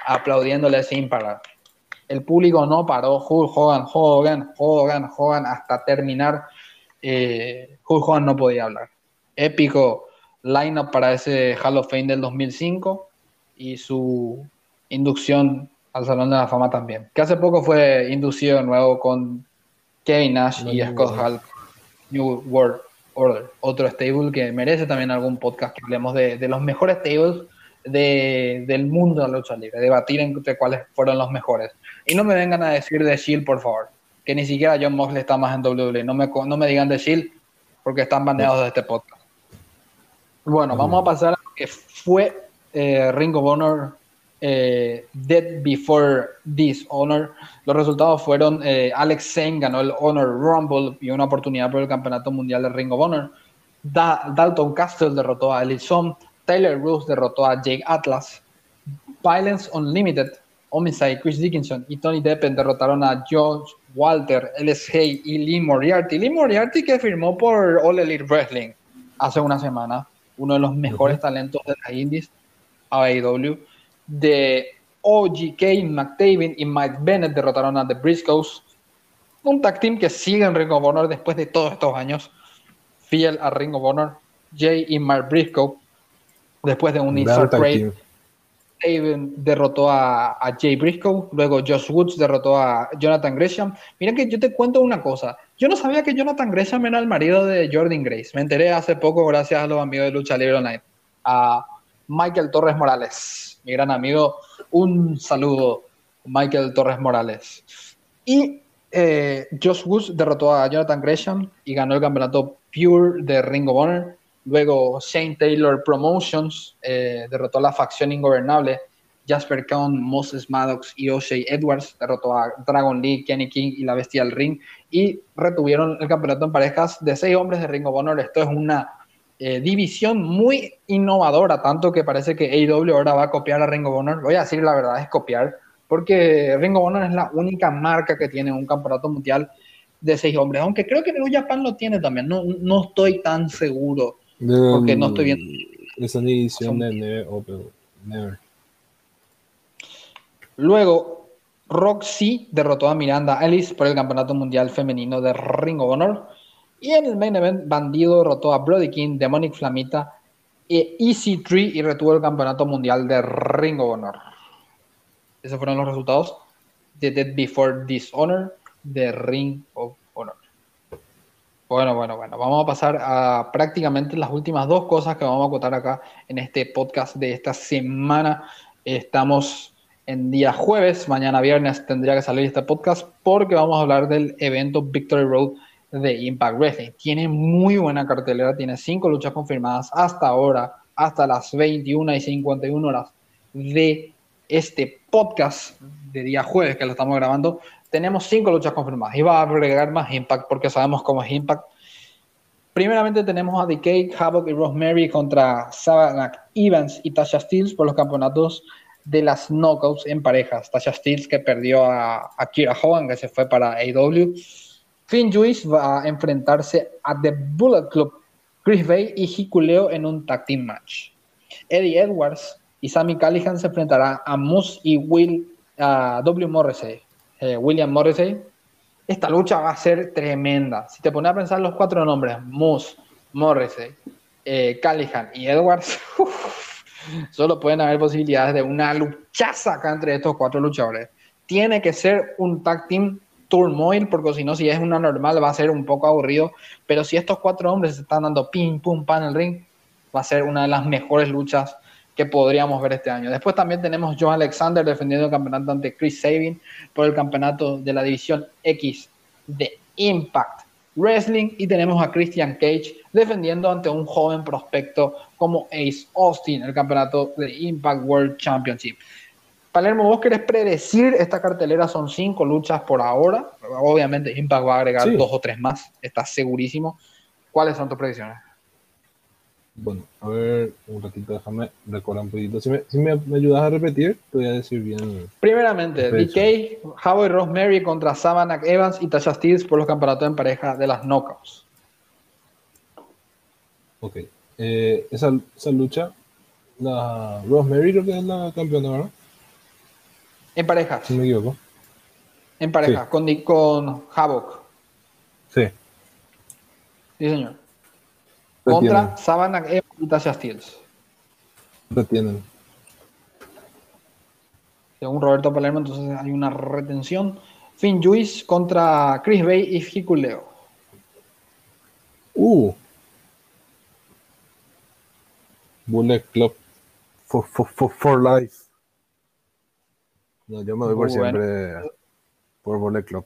aplaudiéndole sin parar. El público no paró, Hulk Hogan, Hogan, Hogan, Hogan, hasta terminar. Eh, Hulk no podía hablar. Épico lineup para ese Hall of Fame del 2005 y su inducción al Salón de la Fama también. Que hace poco fue inducido de nuevo con Kevin Nash y Scott Hall, New World Order, otro stable que merece también algún podcast que hablemos de, de los mejores stables de, del mundo de la lucha libre, debatir entre cuáles fueron los mejores. Y no me vengan a decir de Shield, por favor, que ni siquiera John Moxley está más en WWE. No me, no me digan de Shield porque están baneados de este podcast. Bueno, vamos a pasar a lo que fue eh, Ring of Honor eh, Dead Before Dishonor. Los resultados fueron eh, Alex Zane ganó el Honor Rumble y una oportunidad por el campeonato mundial de Ring of Honor. Dalton Castle derrotó a Elison. Tyler Rose derrotó a Jake Atlas. Violence Unlimited, Homicide, Chris Dickinson y Tony Deppen derrotaron a George Walter, LSG y Lee Moriarty. Lee Moriarty que firmó por All Elite Wrestling hace una semana, uno de los mejores talentos de las indies, AEW. De OGK, McTaven y Mike Bennett derrotaron a The Briscoes. Un tag team que sigue en Ring of Honor después de todos estos años, fiel a Ring of Honor. Jay y Mark Briscoe Después de un insert trade, derrotó a, Jay Briscoe, luego Josh Woods derrotó a Jonathan Gresham. Mira que yo te cuento una cosa. Yo no sabía que Jonathan Gresham era el marido de Jordan Grace. Me enteré hace poco gracias a los amigos de Lucha Libre Online. A Michael Torres Morales, mi gran amigo. Un saludo, Michael Torres Morales. Y eh, Josh Woods derrotó a Jonathan Gresham y ganó el campeonato Pure de Ring of Honor. Luego Shane Taylor Promotions eh, derrotó a la facción ingobernable. Jasper Cohn, Moses Maddox y O'Shea Edwards derrotó a Dragon Lee, Kenny King y la Bestia del Ring y retuvieron el campeonato en parejas de seis hombres de Ring of Honor. Esto es una eh, división muy innovadora, tanto que parece que AEW ahora va a copiar a Ring of Honor. Voy a decir la verdad, es copiar, porque Ring of Honor es la única marca que tiene un campeonato mundial de seis hombres, aunque creo que New Japan lo tiene también, no, no estoy tan seguro porque no estoy viendo. Esa edición de Never Open. Never. Luego, Roxy derrotó a Miranda Ellis por el Campeonato Mundial Femenino de Ring of Honor. Y en el main event, Bandido derrotó a Brody King, Demonic Flamita e Easy Tree y retuvo el Campeonato Mundial de Ring of Honor. Esos fueron los resultados de Dead Before Dishonor de Ring of Honor. Bueno, bueno, bueno. Vamos a pasar a prácticamente las últimas dos cosas que vamos a contar acá en este podcast de esta semana. Estamos en día jueves, mañana viernes tendría que salir este podcast porque vamos a hablar del evento Victory Road de Impact Wrestling. Tiene muy buena cartelera, tiene cinco luchas confirmadas hasta ahora, hasta las 21 y 51 horas de este podcast de día jueves que lo estamos grabando. Tenemos cinco luchas confirmadas y va a agregar más Impact porque sabemos cómo es Impact. Primeramente tenemos a Decay, Havoc y Rosemary contra Savannah Evans y Tasha Steels por los campeonatos de las knockouts en parejas. Tasha Steels que perdió a, Kira Hogan, que se fue para AW. Finn Juice va a enfrentarse a The Bullet Club, Chris Bay y Hikuleo en un tag team match. Eddie Edwards y Sammy Callihan se enfrentarán a Moose y Will W. Morrissey. Eh, William Morrissey. Esta lucha va a ser tremenda. Si te pones a pensar los cuatro nombres, Moose, Morrissey, eh, Callihan y Edwards, Solo pueden haber posibilidades de una luchaza acá entre estos cuatro luchadores. Tiene que ser un tag team turmoil, porque si no, si es una normal, va a ser un poco aburrido. Pero si estos cuatro hombres se están dando ping, pum, pan en el ring, va a ser una de las mejores luchas que podríamos ver este año. Después también tenemos John Alexander defendiendo el campeonato ante Chris Sabin por el campeonato de la división X de Impact Wrestling y tenemos a Christian Cage defendiendo ante un joven prospecto como Ace Austin, el campeonato de Impact World Championship. Palermo, vos querés predecir esta cartelera, son cinco luchas por ahora. Obviamente Impact va a agregar dos o tres más, estás segurísimo. ¿Cuáles son tus predicciones? Bueno, a ver, un ratito, déjame recordar un poquito. Si me, ayudas a repetir, te voy a decir bien. Primeramente, DK, Howie Rosemary contra Savannah Evans y Tasha Steels por los campeonatos en pareja de las Knockouts. Ok. Eh, esa, lucha, la Rosemary creo que es la campeona, ¿verdad? En pareja. Si me equivoco. En pareja, con, con Havoc. Sí. Sí, señor. Contra Savannah Evans y Tasha Steels. Retienen. Según Roberto Palermo, entonces hay una retención. Finn Juice contra Chris Bay y Hikuleo. Uh. Bullet Club for, for, for, life. No, yo me voy por siempre por Bullet Club.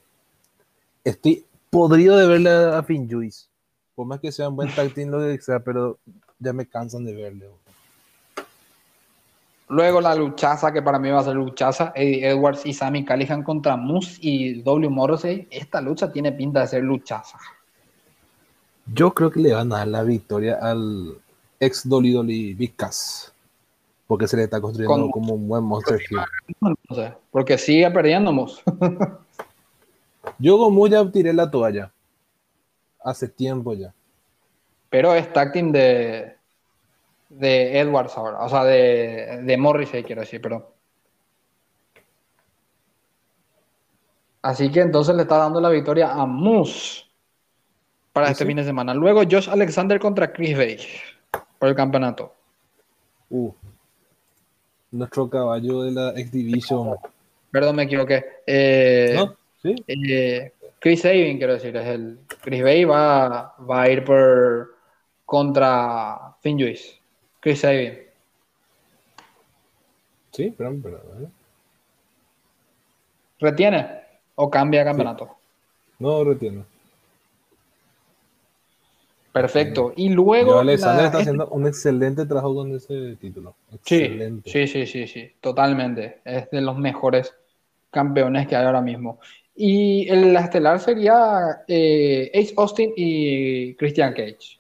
Estoy podrido de verle a Finn Juice. Por más que sea un buen tag lo que sea, pero ya me cansan de verle. Luego la luchaza, que para mí va a ser luchaza, Eddie Edwards y Sammy Callihan contra Moose y W. Morrissey. Esta lucha tiene pinta de ser luchaza. Yo creo que le van a dar la victoria al ex Dolly Dolly Vicas. Porque se le está construyendo como un buen Monster No sé, porque sigue perdiendo Moose. Yo con Moose ya tiré la toalla hace tiempo ya. Pero es tag team de, de Edwards ahora, o sea, de, de Morrissey, quiero decir, pero. Así que entonces le está dando la victoria a Moose para este fin de semana. Luego Josh Alexander contra Chris Bay por el campeonato. Uh, nuestro caballo de la X Division. Perdón, me equivoqué. Eh, ¿No? ¿Sí? Eh, Chris Sabin, quiero decir, es el. Chris Bay va, a ir por contra Finn Juice. Chris Sabin. Sí, pero, pero ¿Retiene o cambia campeonato? No, retiene. Perfecto. Y luego. Alexander está haciendo un excelente trabajo con ese título. Excelente. Sí, sí, sí, sí, sí, totalmente. Es de los mejores campeones que hay ahora mismo. Y el, la estelar sería eh, Ace Austin y Christian Cage.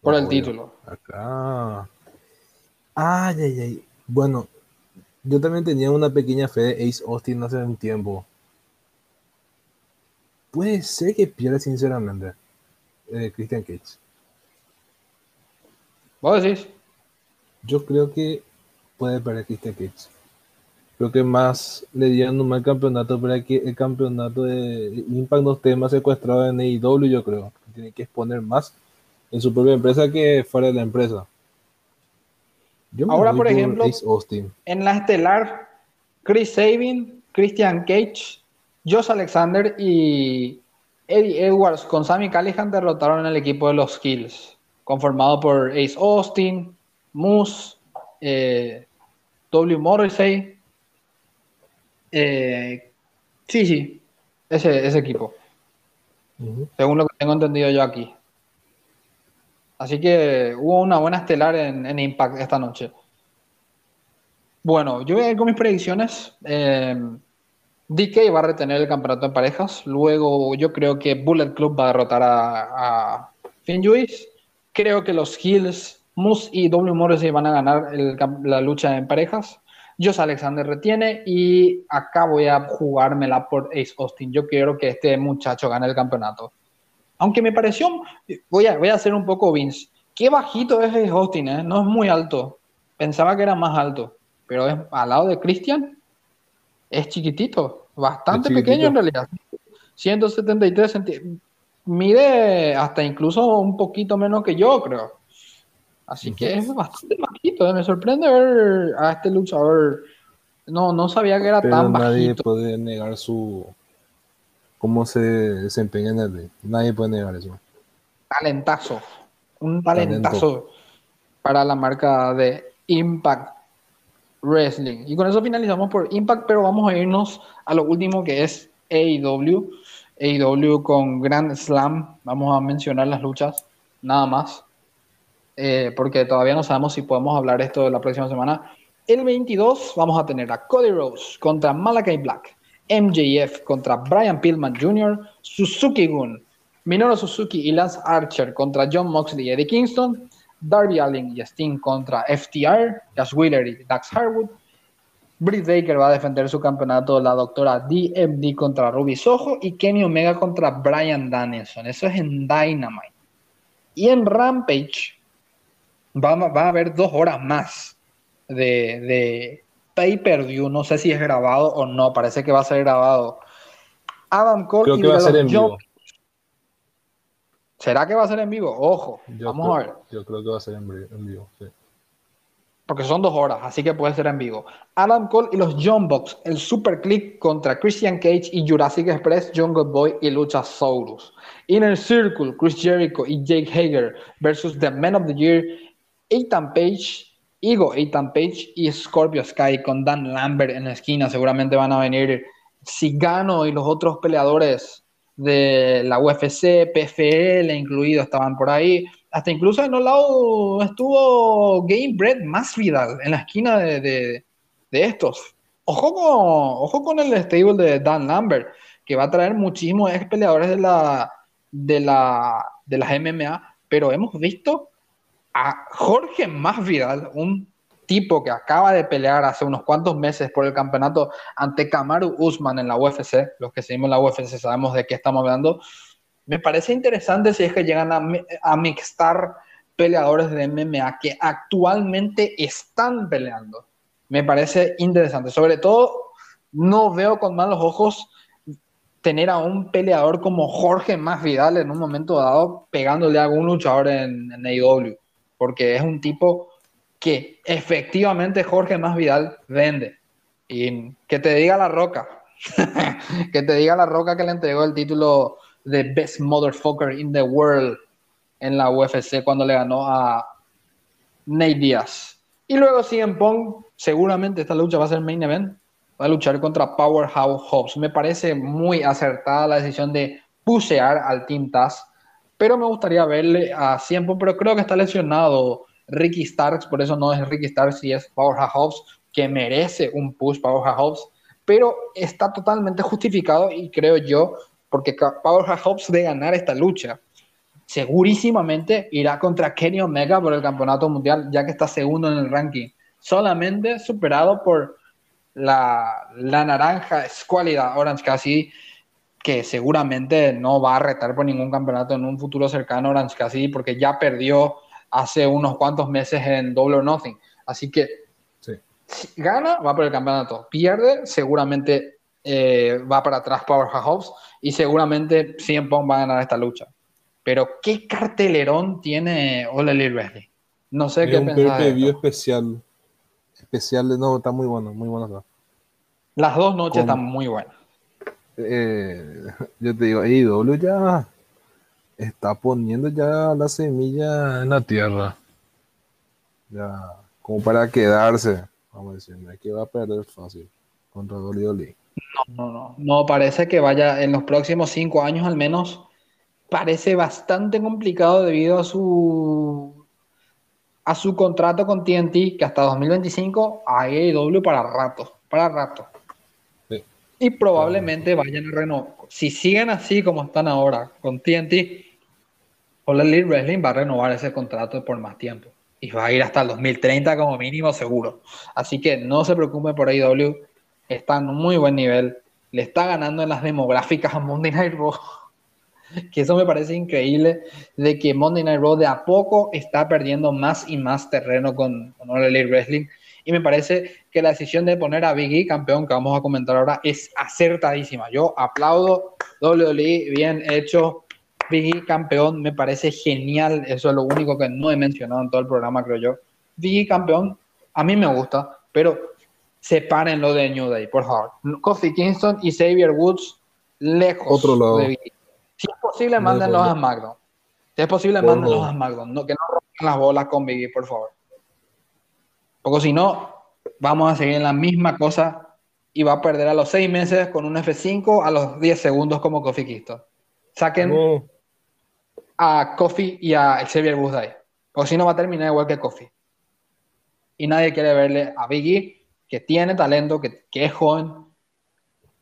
Por el título. Acá. Ay, ay, ay. Bueno, yo también tenía una pequeña fe de Ace Austin hace un tiempo. Puede ser que pierda sinceramente eh, Christian Cage. ¿Vos decís? Yo creo que puede perder Christian Cage. Creo que más le dieron un mal campeonato para que el campeonato de Impact no esté más secuestrado en AEW, yo creo. Tiene que exponer más en su propia empresa que fuera de la empresa. Ahora, por ejemplo, en la estelar, Chris Sabin, Christian Cage, Josh Alexander y Eddie Edwards con Sammy Callihan derrotaron al equipo de los Hills, conformado por Ace Austin, Moose, eh, W. Morrissey. Eh, sí, sí, ese, ese equipo. Según lo que tengo entendido yo aquí. Así que hubo una buena estelar en, Impact esta noche. Bueno, yo voy a ir con mis predicciones. Eh, DK va a retener el campeonato en parejas. Luego yo creo que Bullet Club va a derrotar a, a Finn Creo que los Hills, Moose y W Morrissey van a ganar la lucha en parejas. Josh Alexander retiene y acá voy a jugármela por Ace Austin. Yo quiero que este muchacho gane el campeonato. Aunque me pareció, voy a, voy a hacer un poco Vince. Qué bajito es Ace Austin, ¿eh? no es muy alto. Pensaba que era más alto, pero es al lado de Christian es chiquitito, bastante pequeño en realidad. 173 centímetros. Mide hasta incluso un poquito menos que yo, creo. Así que es bastante bajito. ¿eh? Me sorprende ver a este luchador. No, no sabía que era tan bajito. Nadie puede negar su cómo se desempeña en el Nadie puede negar eso. Talentazo. Un talentazo para la marca de Impact Wrestling. Y con eso finalizamos por Impact, pero vamos a irnos a lo último que es AEW. AEW con Grand Slam. Vamos a mencionar las luchas, nada más. Eh, porque todavía no sabemos si podemos hablar esto la próxima semana. El 22 vamos a tener a Cody Rose contra Malakai Black, MJF contra Brian Pillman Jr., Suzuki Gun, Minoru Suzuki y Lance Archer contra John Moxley y Eddie Kingston, Darby Allin y Sting contra FTR, Josh Wheeler y Dax Harwood. Britt Baker va a defender su campeonato la doctora DMD contra Ruby Soho y Kenny Omega contra Brian Danielson. Eso es en Dynamite. Y en Rampage va, a haber dos horas más de, de pay-per-view. No sé si es grabado o no. Parece que va a ser grabado. Adam Cole y que va a ser en vivo. ¿Será que va a ser en vivo? Ojo, vamos a ver. Yo creo que va a ser en, vivo, sí. Porque son dos horas, así que puede ser en vivo. Adam Cole y los John Box, el Super Click contra Christian Cage y Jurassic Express, Jungle Boy y Luchasaurus. Inner Circle, Chris Jericho y Jake Hager versus The Men of the Year, Ethan Page, Ego Ethan Page y Scorpio Sky con Dan Lambert en la esquina. Seguramente van a venir Sigano y los otros peleadores de la UFC, PFL incluido, estaban por ahí. Hasta incluso en los lados estuvo Game Bread Masvidal en la esquina de, estos. Ojo con, ojo con el stable de Dan Lambert, que va a traer muchísimos ex peleadores de la, de la, de las MMA, pero hemos visto a Jorge Masvidal, un tipo que acaba de pelear hace unos cuantos meses por el campeonato ante Kamaru Usman en la UFC, los que seguimos la UFC sabemos de qué estamos hablando, me parece interesante si es que llegan a, mixtar peleadores de MMA que actualmente están peleando. Me parece interesante. Sobre todo, no veo con malos ojos tener a un peleador como Jorge Masvidal en un momento dado pegándole a algún luchador en, en porque es un tipo que efectivamente Jorge Masvidal vende. Y que te diga la roca, que te diga la roca que le entregó el título de Best Motherfucker in the World en la UFC cuando le ganó a Nate Diaz. Y luego CM Punk, seguramente esta lucha va a ser main event, va a luchar contra Powerhouse Hobbs. Me parece muy acertada la decisión de pusear al Team Taz, pero me gustaría verle a CM Punk, pero creo que está lesionado Ricky Starks, por eso no es Ricky Starks y es Powerhouse Hobbs, que merece un push Powerhouse Hobbs, pero está totalmente justificado y creo yo, porque Powerhouse Hobbs de ganar esta lucha, segurísimamente irá contra Kenny Omega por el campeonato mundial, ya que está segundo en el ranking, solamente superado por la, la naranja escuálida Orange Cassidy, que seguramente no va a retar por ningún campeonato en un futuro cercano Orange Cassidy, porque ya perdió hace unos cuantos meses en Double or Nothing. Así que Si gana, va por el campeonato. Pierde, seguramente eh, va para atrás Powerhouse y seguramente CM Punk va a ganar esta lucha. Pero qué cartelerón tiene All Elite Wrestling. No sé qué un pensar. especial. Especial, no, está muy bueno, muy bueno. Las dos noches están muy buenas. Eh, yo te digo, IW ya está poniendo ya la semilla en la tierra. Ya, como para quedarse. Vamos a decir, no es que va a perder fácil contra WWE. No, no, no. No, parece que vaya en los próximos cinco años al menos. Parece bastante complicado debido a su a su contrato con TNT, que hasta 2025 a AEW para rato, para rato. Y probablemente vayan a renovar. Si siguen así como están ahora con TNT, All Elite Wrestling va a renovar ese contrato por más tiempo. Y va a ir hasta el 2030 como mínimo seguro. Así que no se preocupen por AEW. Está en un muy buen nivel. Le está ganando en las demográficas a Monday Night Raw. que eso me parece increíble. De que Monday Night Raw de a poco está perdiendo más y más terreno con, con All Elite Wrestling. Y me parece que la decisión de poner a Biggie campeón, que vamos a comentar ahora, es acertadísima. Yo aplaudo WWE, bien hecho. Biggie campeón, me parece genial. Eso es lo único que no he mencionado en todo el programa, creo yo. Biggie campeón, a mí me gusta, pero sepárenlo de New Day, por favor. Kofi Kingston y Xavier Woods lejos Otro de Biggie. Si es posible, mándenlos a SmackDown. Si es posible, mándenlos a SmackDown. No, que no rompan las bolas con Biggie, por favor. Porque si no, vamos a seguir en la misma cosa y va a perder a los seis meses con un F5 a los 10 segundos como Kofi Kingston. Saquen a Kofi y a Xavier ahí. Porque si no va a terminar igual que Kofi. Y nadie quiere verle a Biggie, que tiene talento, que, que es joven,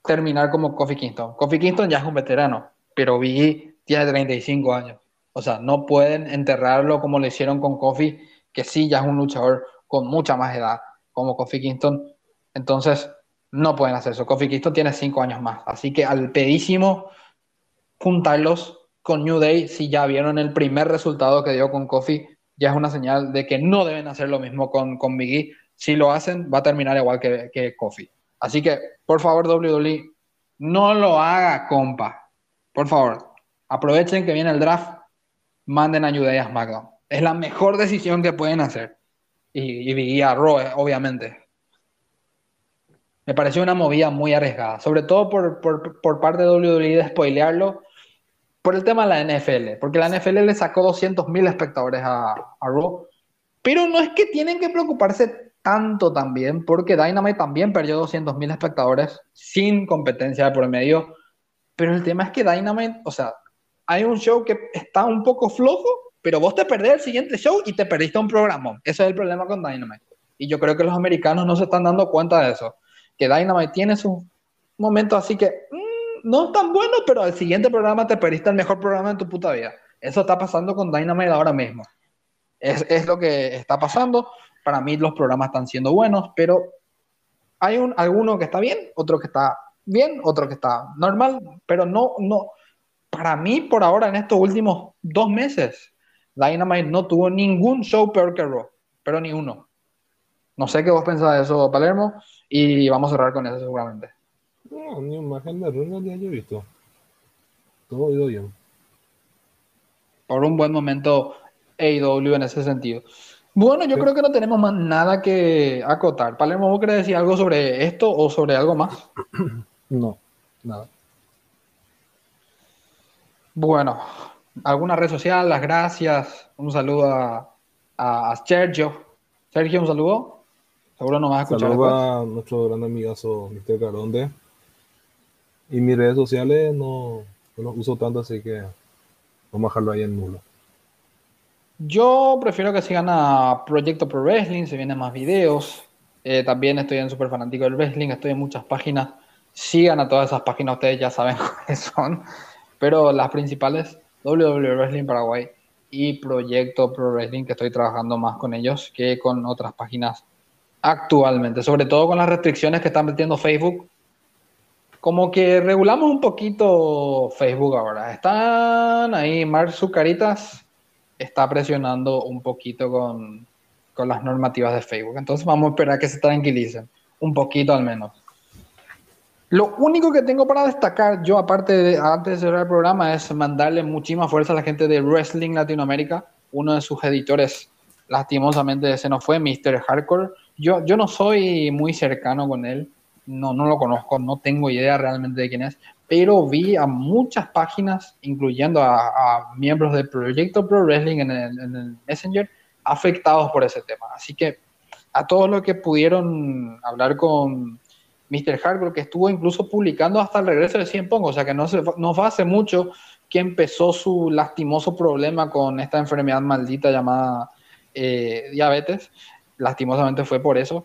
terminar como Kofi Kingston. Kofi Kingston ya es un veterano, pero Biggie tiene 35 años. O sea, no pueden enterrarlo como lo hicieron con Kofi, que sí, ya es un luchador con mucha más edad, como Kofi Kingston. Entonces, no pueden hacer eso. Kofi Kingston tiene cinco años más. Así que al pedísimo juntarlos con New Day, si ya vieron el primer resultado que dio con Kofi, ya es una señal de que no deben hacer lo mismo con, con Biggie. Si lo hacen, va a terminar igual que, que Kofi. Así que, por favor, WWE, no lo haga, compa. Por favor, aprovechen que viene el draft, manden a New Day a SmackDown. Es la mejor decisión que pueden hacer y, y, a Roe, obviamente. Me pareció una movida muy arriesgada, sobre todo por, por, por, parte de WWE de spoilearlo, por el tema de la NFL, porque la NFL le sacó 200.000 espectadores a, a Raw, pero no es que tienen que preocuparse tanto también, porque Dynamite también perdió 200.000 espectadores sin competencia de por medio, pero el tema es que Dynamite, o sea, hay un show que está un poco flojo pero vos te perdés el siguiente show y te perdiste un programa. Ese es el problema con Dynamite. Y yo creo que los americanos no se están dando cuenta de eso. Que Dynamite tiene su momento así que mm, no es tan bueno, pero al siguiente programa te perdiste el mejor programa de tu puta vida. Eso está pasando con Dynamite ahora mismo. Es, es lo que está pasando. Para mí los programas están siendo buenos, pero hay un, alguno que está bien, otro que está bien, otro que está normal, pero no, no, para mí por ahora en estos últimos dos meses Dynamite no tuvo ningún show peor que Raw, pero ni uno. No sé qué vos pensás de eso, Palermo, y vamos a cerrar con eso seguramente. No, ni imagen de Raw ya yo he visto. Todo ido bien. Por un buen momento AEW en ese sentido. Bueno, yo creo que no tenemos más nada que acotar. Palermo, ¿vos querés decir algo sobre esto o sobre algo más? No, nada. Bueno, alguna red social, las gracias, un saludo a, Sergio. Sergio, un saludo. Seguro nos vas a escuchar. Saludo a nuestro gran amigazo Mr. Caronde. Y mis redes sociales no, no los uso tanto, así que vamos a dejarlo ahí en nulo. Yo prefiero que sigan a Proyecto Pro Wrestling, se vienen más videos. Eh, también estoy en Super Fanático del Wrestling, estoy en muchas páginas. Sigan a todas esas páginas, ustedes ya saben cuáles son. Pero las principales WWE Wrestling Paraguay y Proyecto Pro Wrestling, que estoy trabajando más con ellos que con otras páginas actualmente, sobre todo con las restricciones que están metiendo Facebook. Como que regulamos un poquito Facebook ahora. Están ahí, Mark Zucaritas está presionando un poquito con, con las normativas de Facebook. Entonces vamos a esperar que se tranquilicen, un poquito al menos. Lo único que tengo para destacar yo, aparte de antes de cerrar el programa, es mandarle muchísima fuerza a la gente de Wrestling Latinoamérica. Uno de sus editores, lastimosamente, se nos fue, Mr. Hardcore. Yo, yo no soy muy cercano con él, no, no lo conozco, no tengo idea realmente de quién es, pero vi a muchas páginas, incluyendo a, miembros del proyecto Pro Wrestling en el, Messenger, afectados por ese tema. Así que a todos los que pudieron hablar con Mr. Hardcore, que estuvo incluso publicando hasta el regreso de 100 Pong, o sea que no, se, no fue hace mucho que empezó su lastimoso problema con esta enfermedad maldita llamada eh, diabetes. Lastimosamente fue por eso.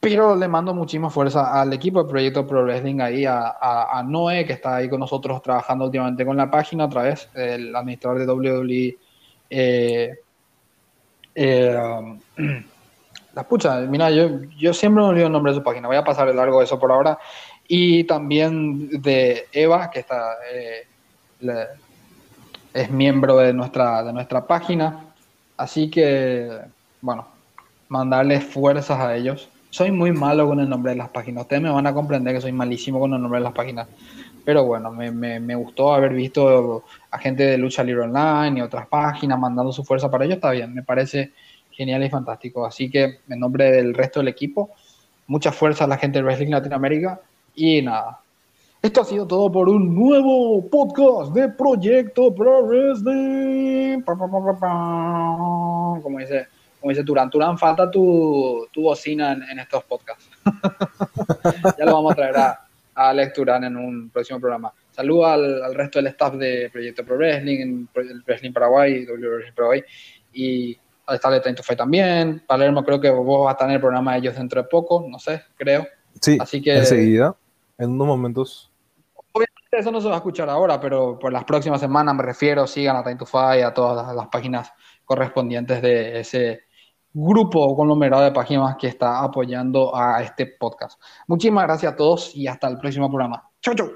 Pero le mando muchísima fuerza al equipo de Proyecto Pro Wrestling ahí, a, a, Noé, que está ahí con nosotros trabajando últimamente con la página otra vez, el administrador de WWE. Eh, eh, um, la pucha, mira, yo, yo siempre me olvido el nombre de su página, voy a pasar el largo eso por ahora. Y también de Eva, que está, eh, es miembro de nuestra, de nuestra página. Así que, bueno, mandarles fuerzas a ellos soy muy malo con el nombre de las páginas. Ustedes me van a comprender que soy malísimo con el nombre de las páginas. Pero bueno, me, me, gustó haber visto a gente de Lucha Libre Online y otras páginas mandando su fuerza para ello. Está bien, me parece genial y fantástico. Así que en nombre del resto del equipo, mucha fuerza a la gente de Wrestling Latinoamérica. Y nada, esto ha sido todo por un nuevo podcast de Proyecto Pro Wrestling. Como dice como dice Turán, Turán, falta tu, tu bocina en, estos podcasts. ya lo vamos a traer a, a Alex Turán en un próximo programa. Saludos al, resto del staff de Proyecto Pro Wrestling, el Wrestling Paraguay, W Wrestling Paraguay, y staff de Time Fe también. Palermo, creo que vos vas a estar en el programa de ellos dentro de poco, no sé, creo. Sí, Así que, enseguida, en unos momentos. Obviamente eso no se va a escuchar ahora, pero por las próximas semanas me refiero, sigan a Time to Fight, a todas las páginas correspondientes de ese grupo conglomerado de páginas que está apoyando a este podcast. Muchísimas gracias a todos y hasta el próximo programa. Chau, chau.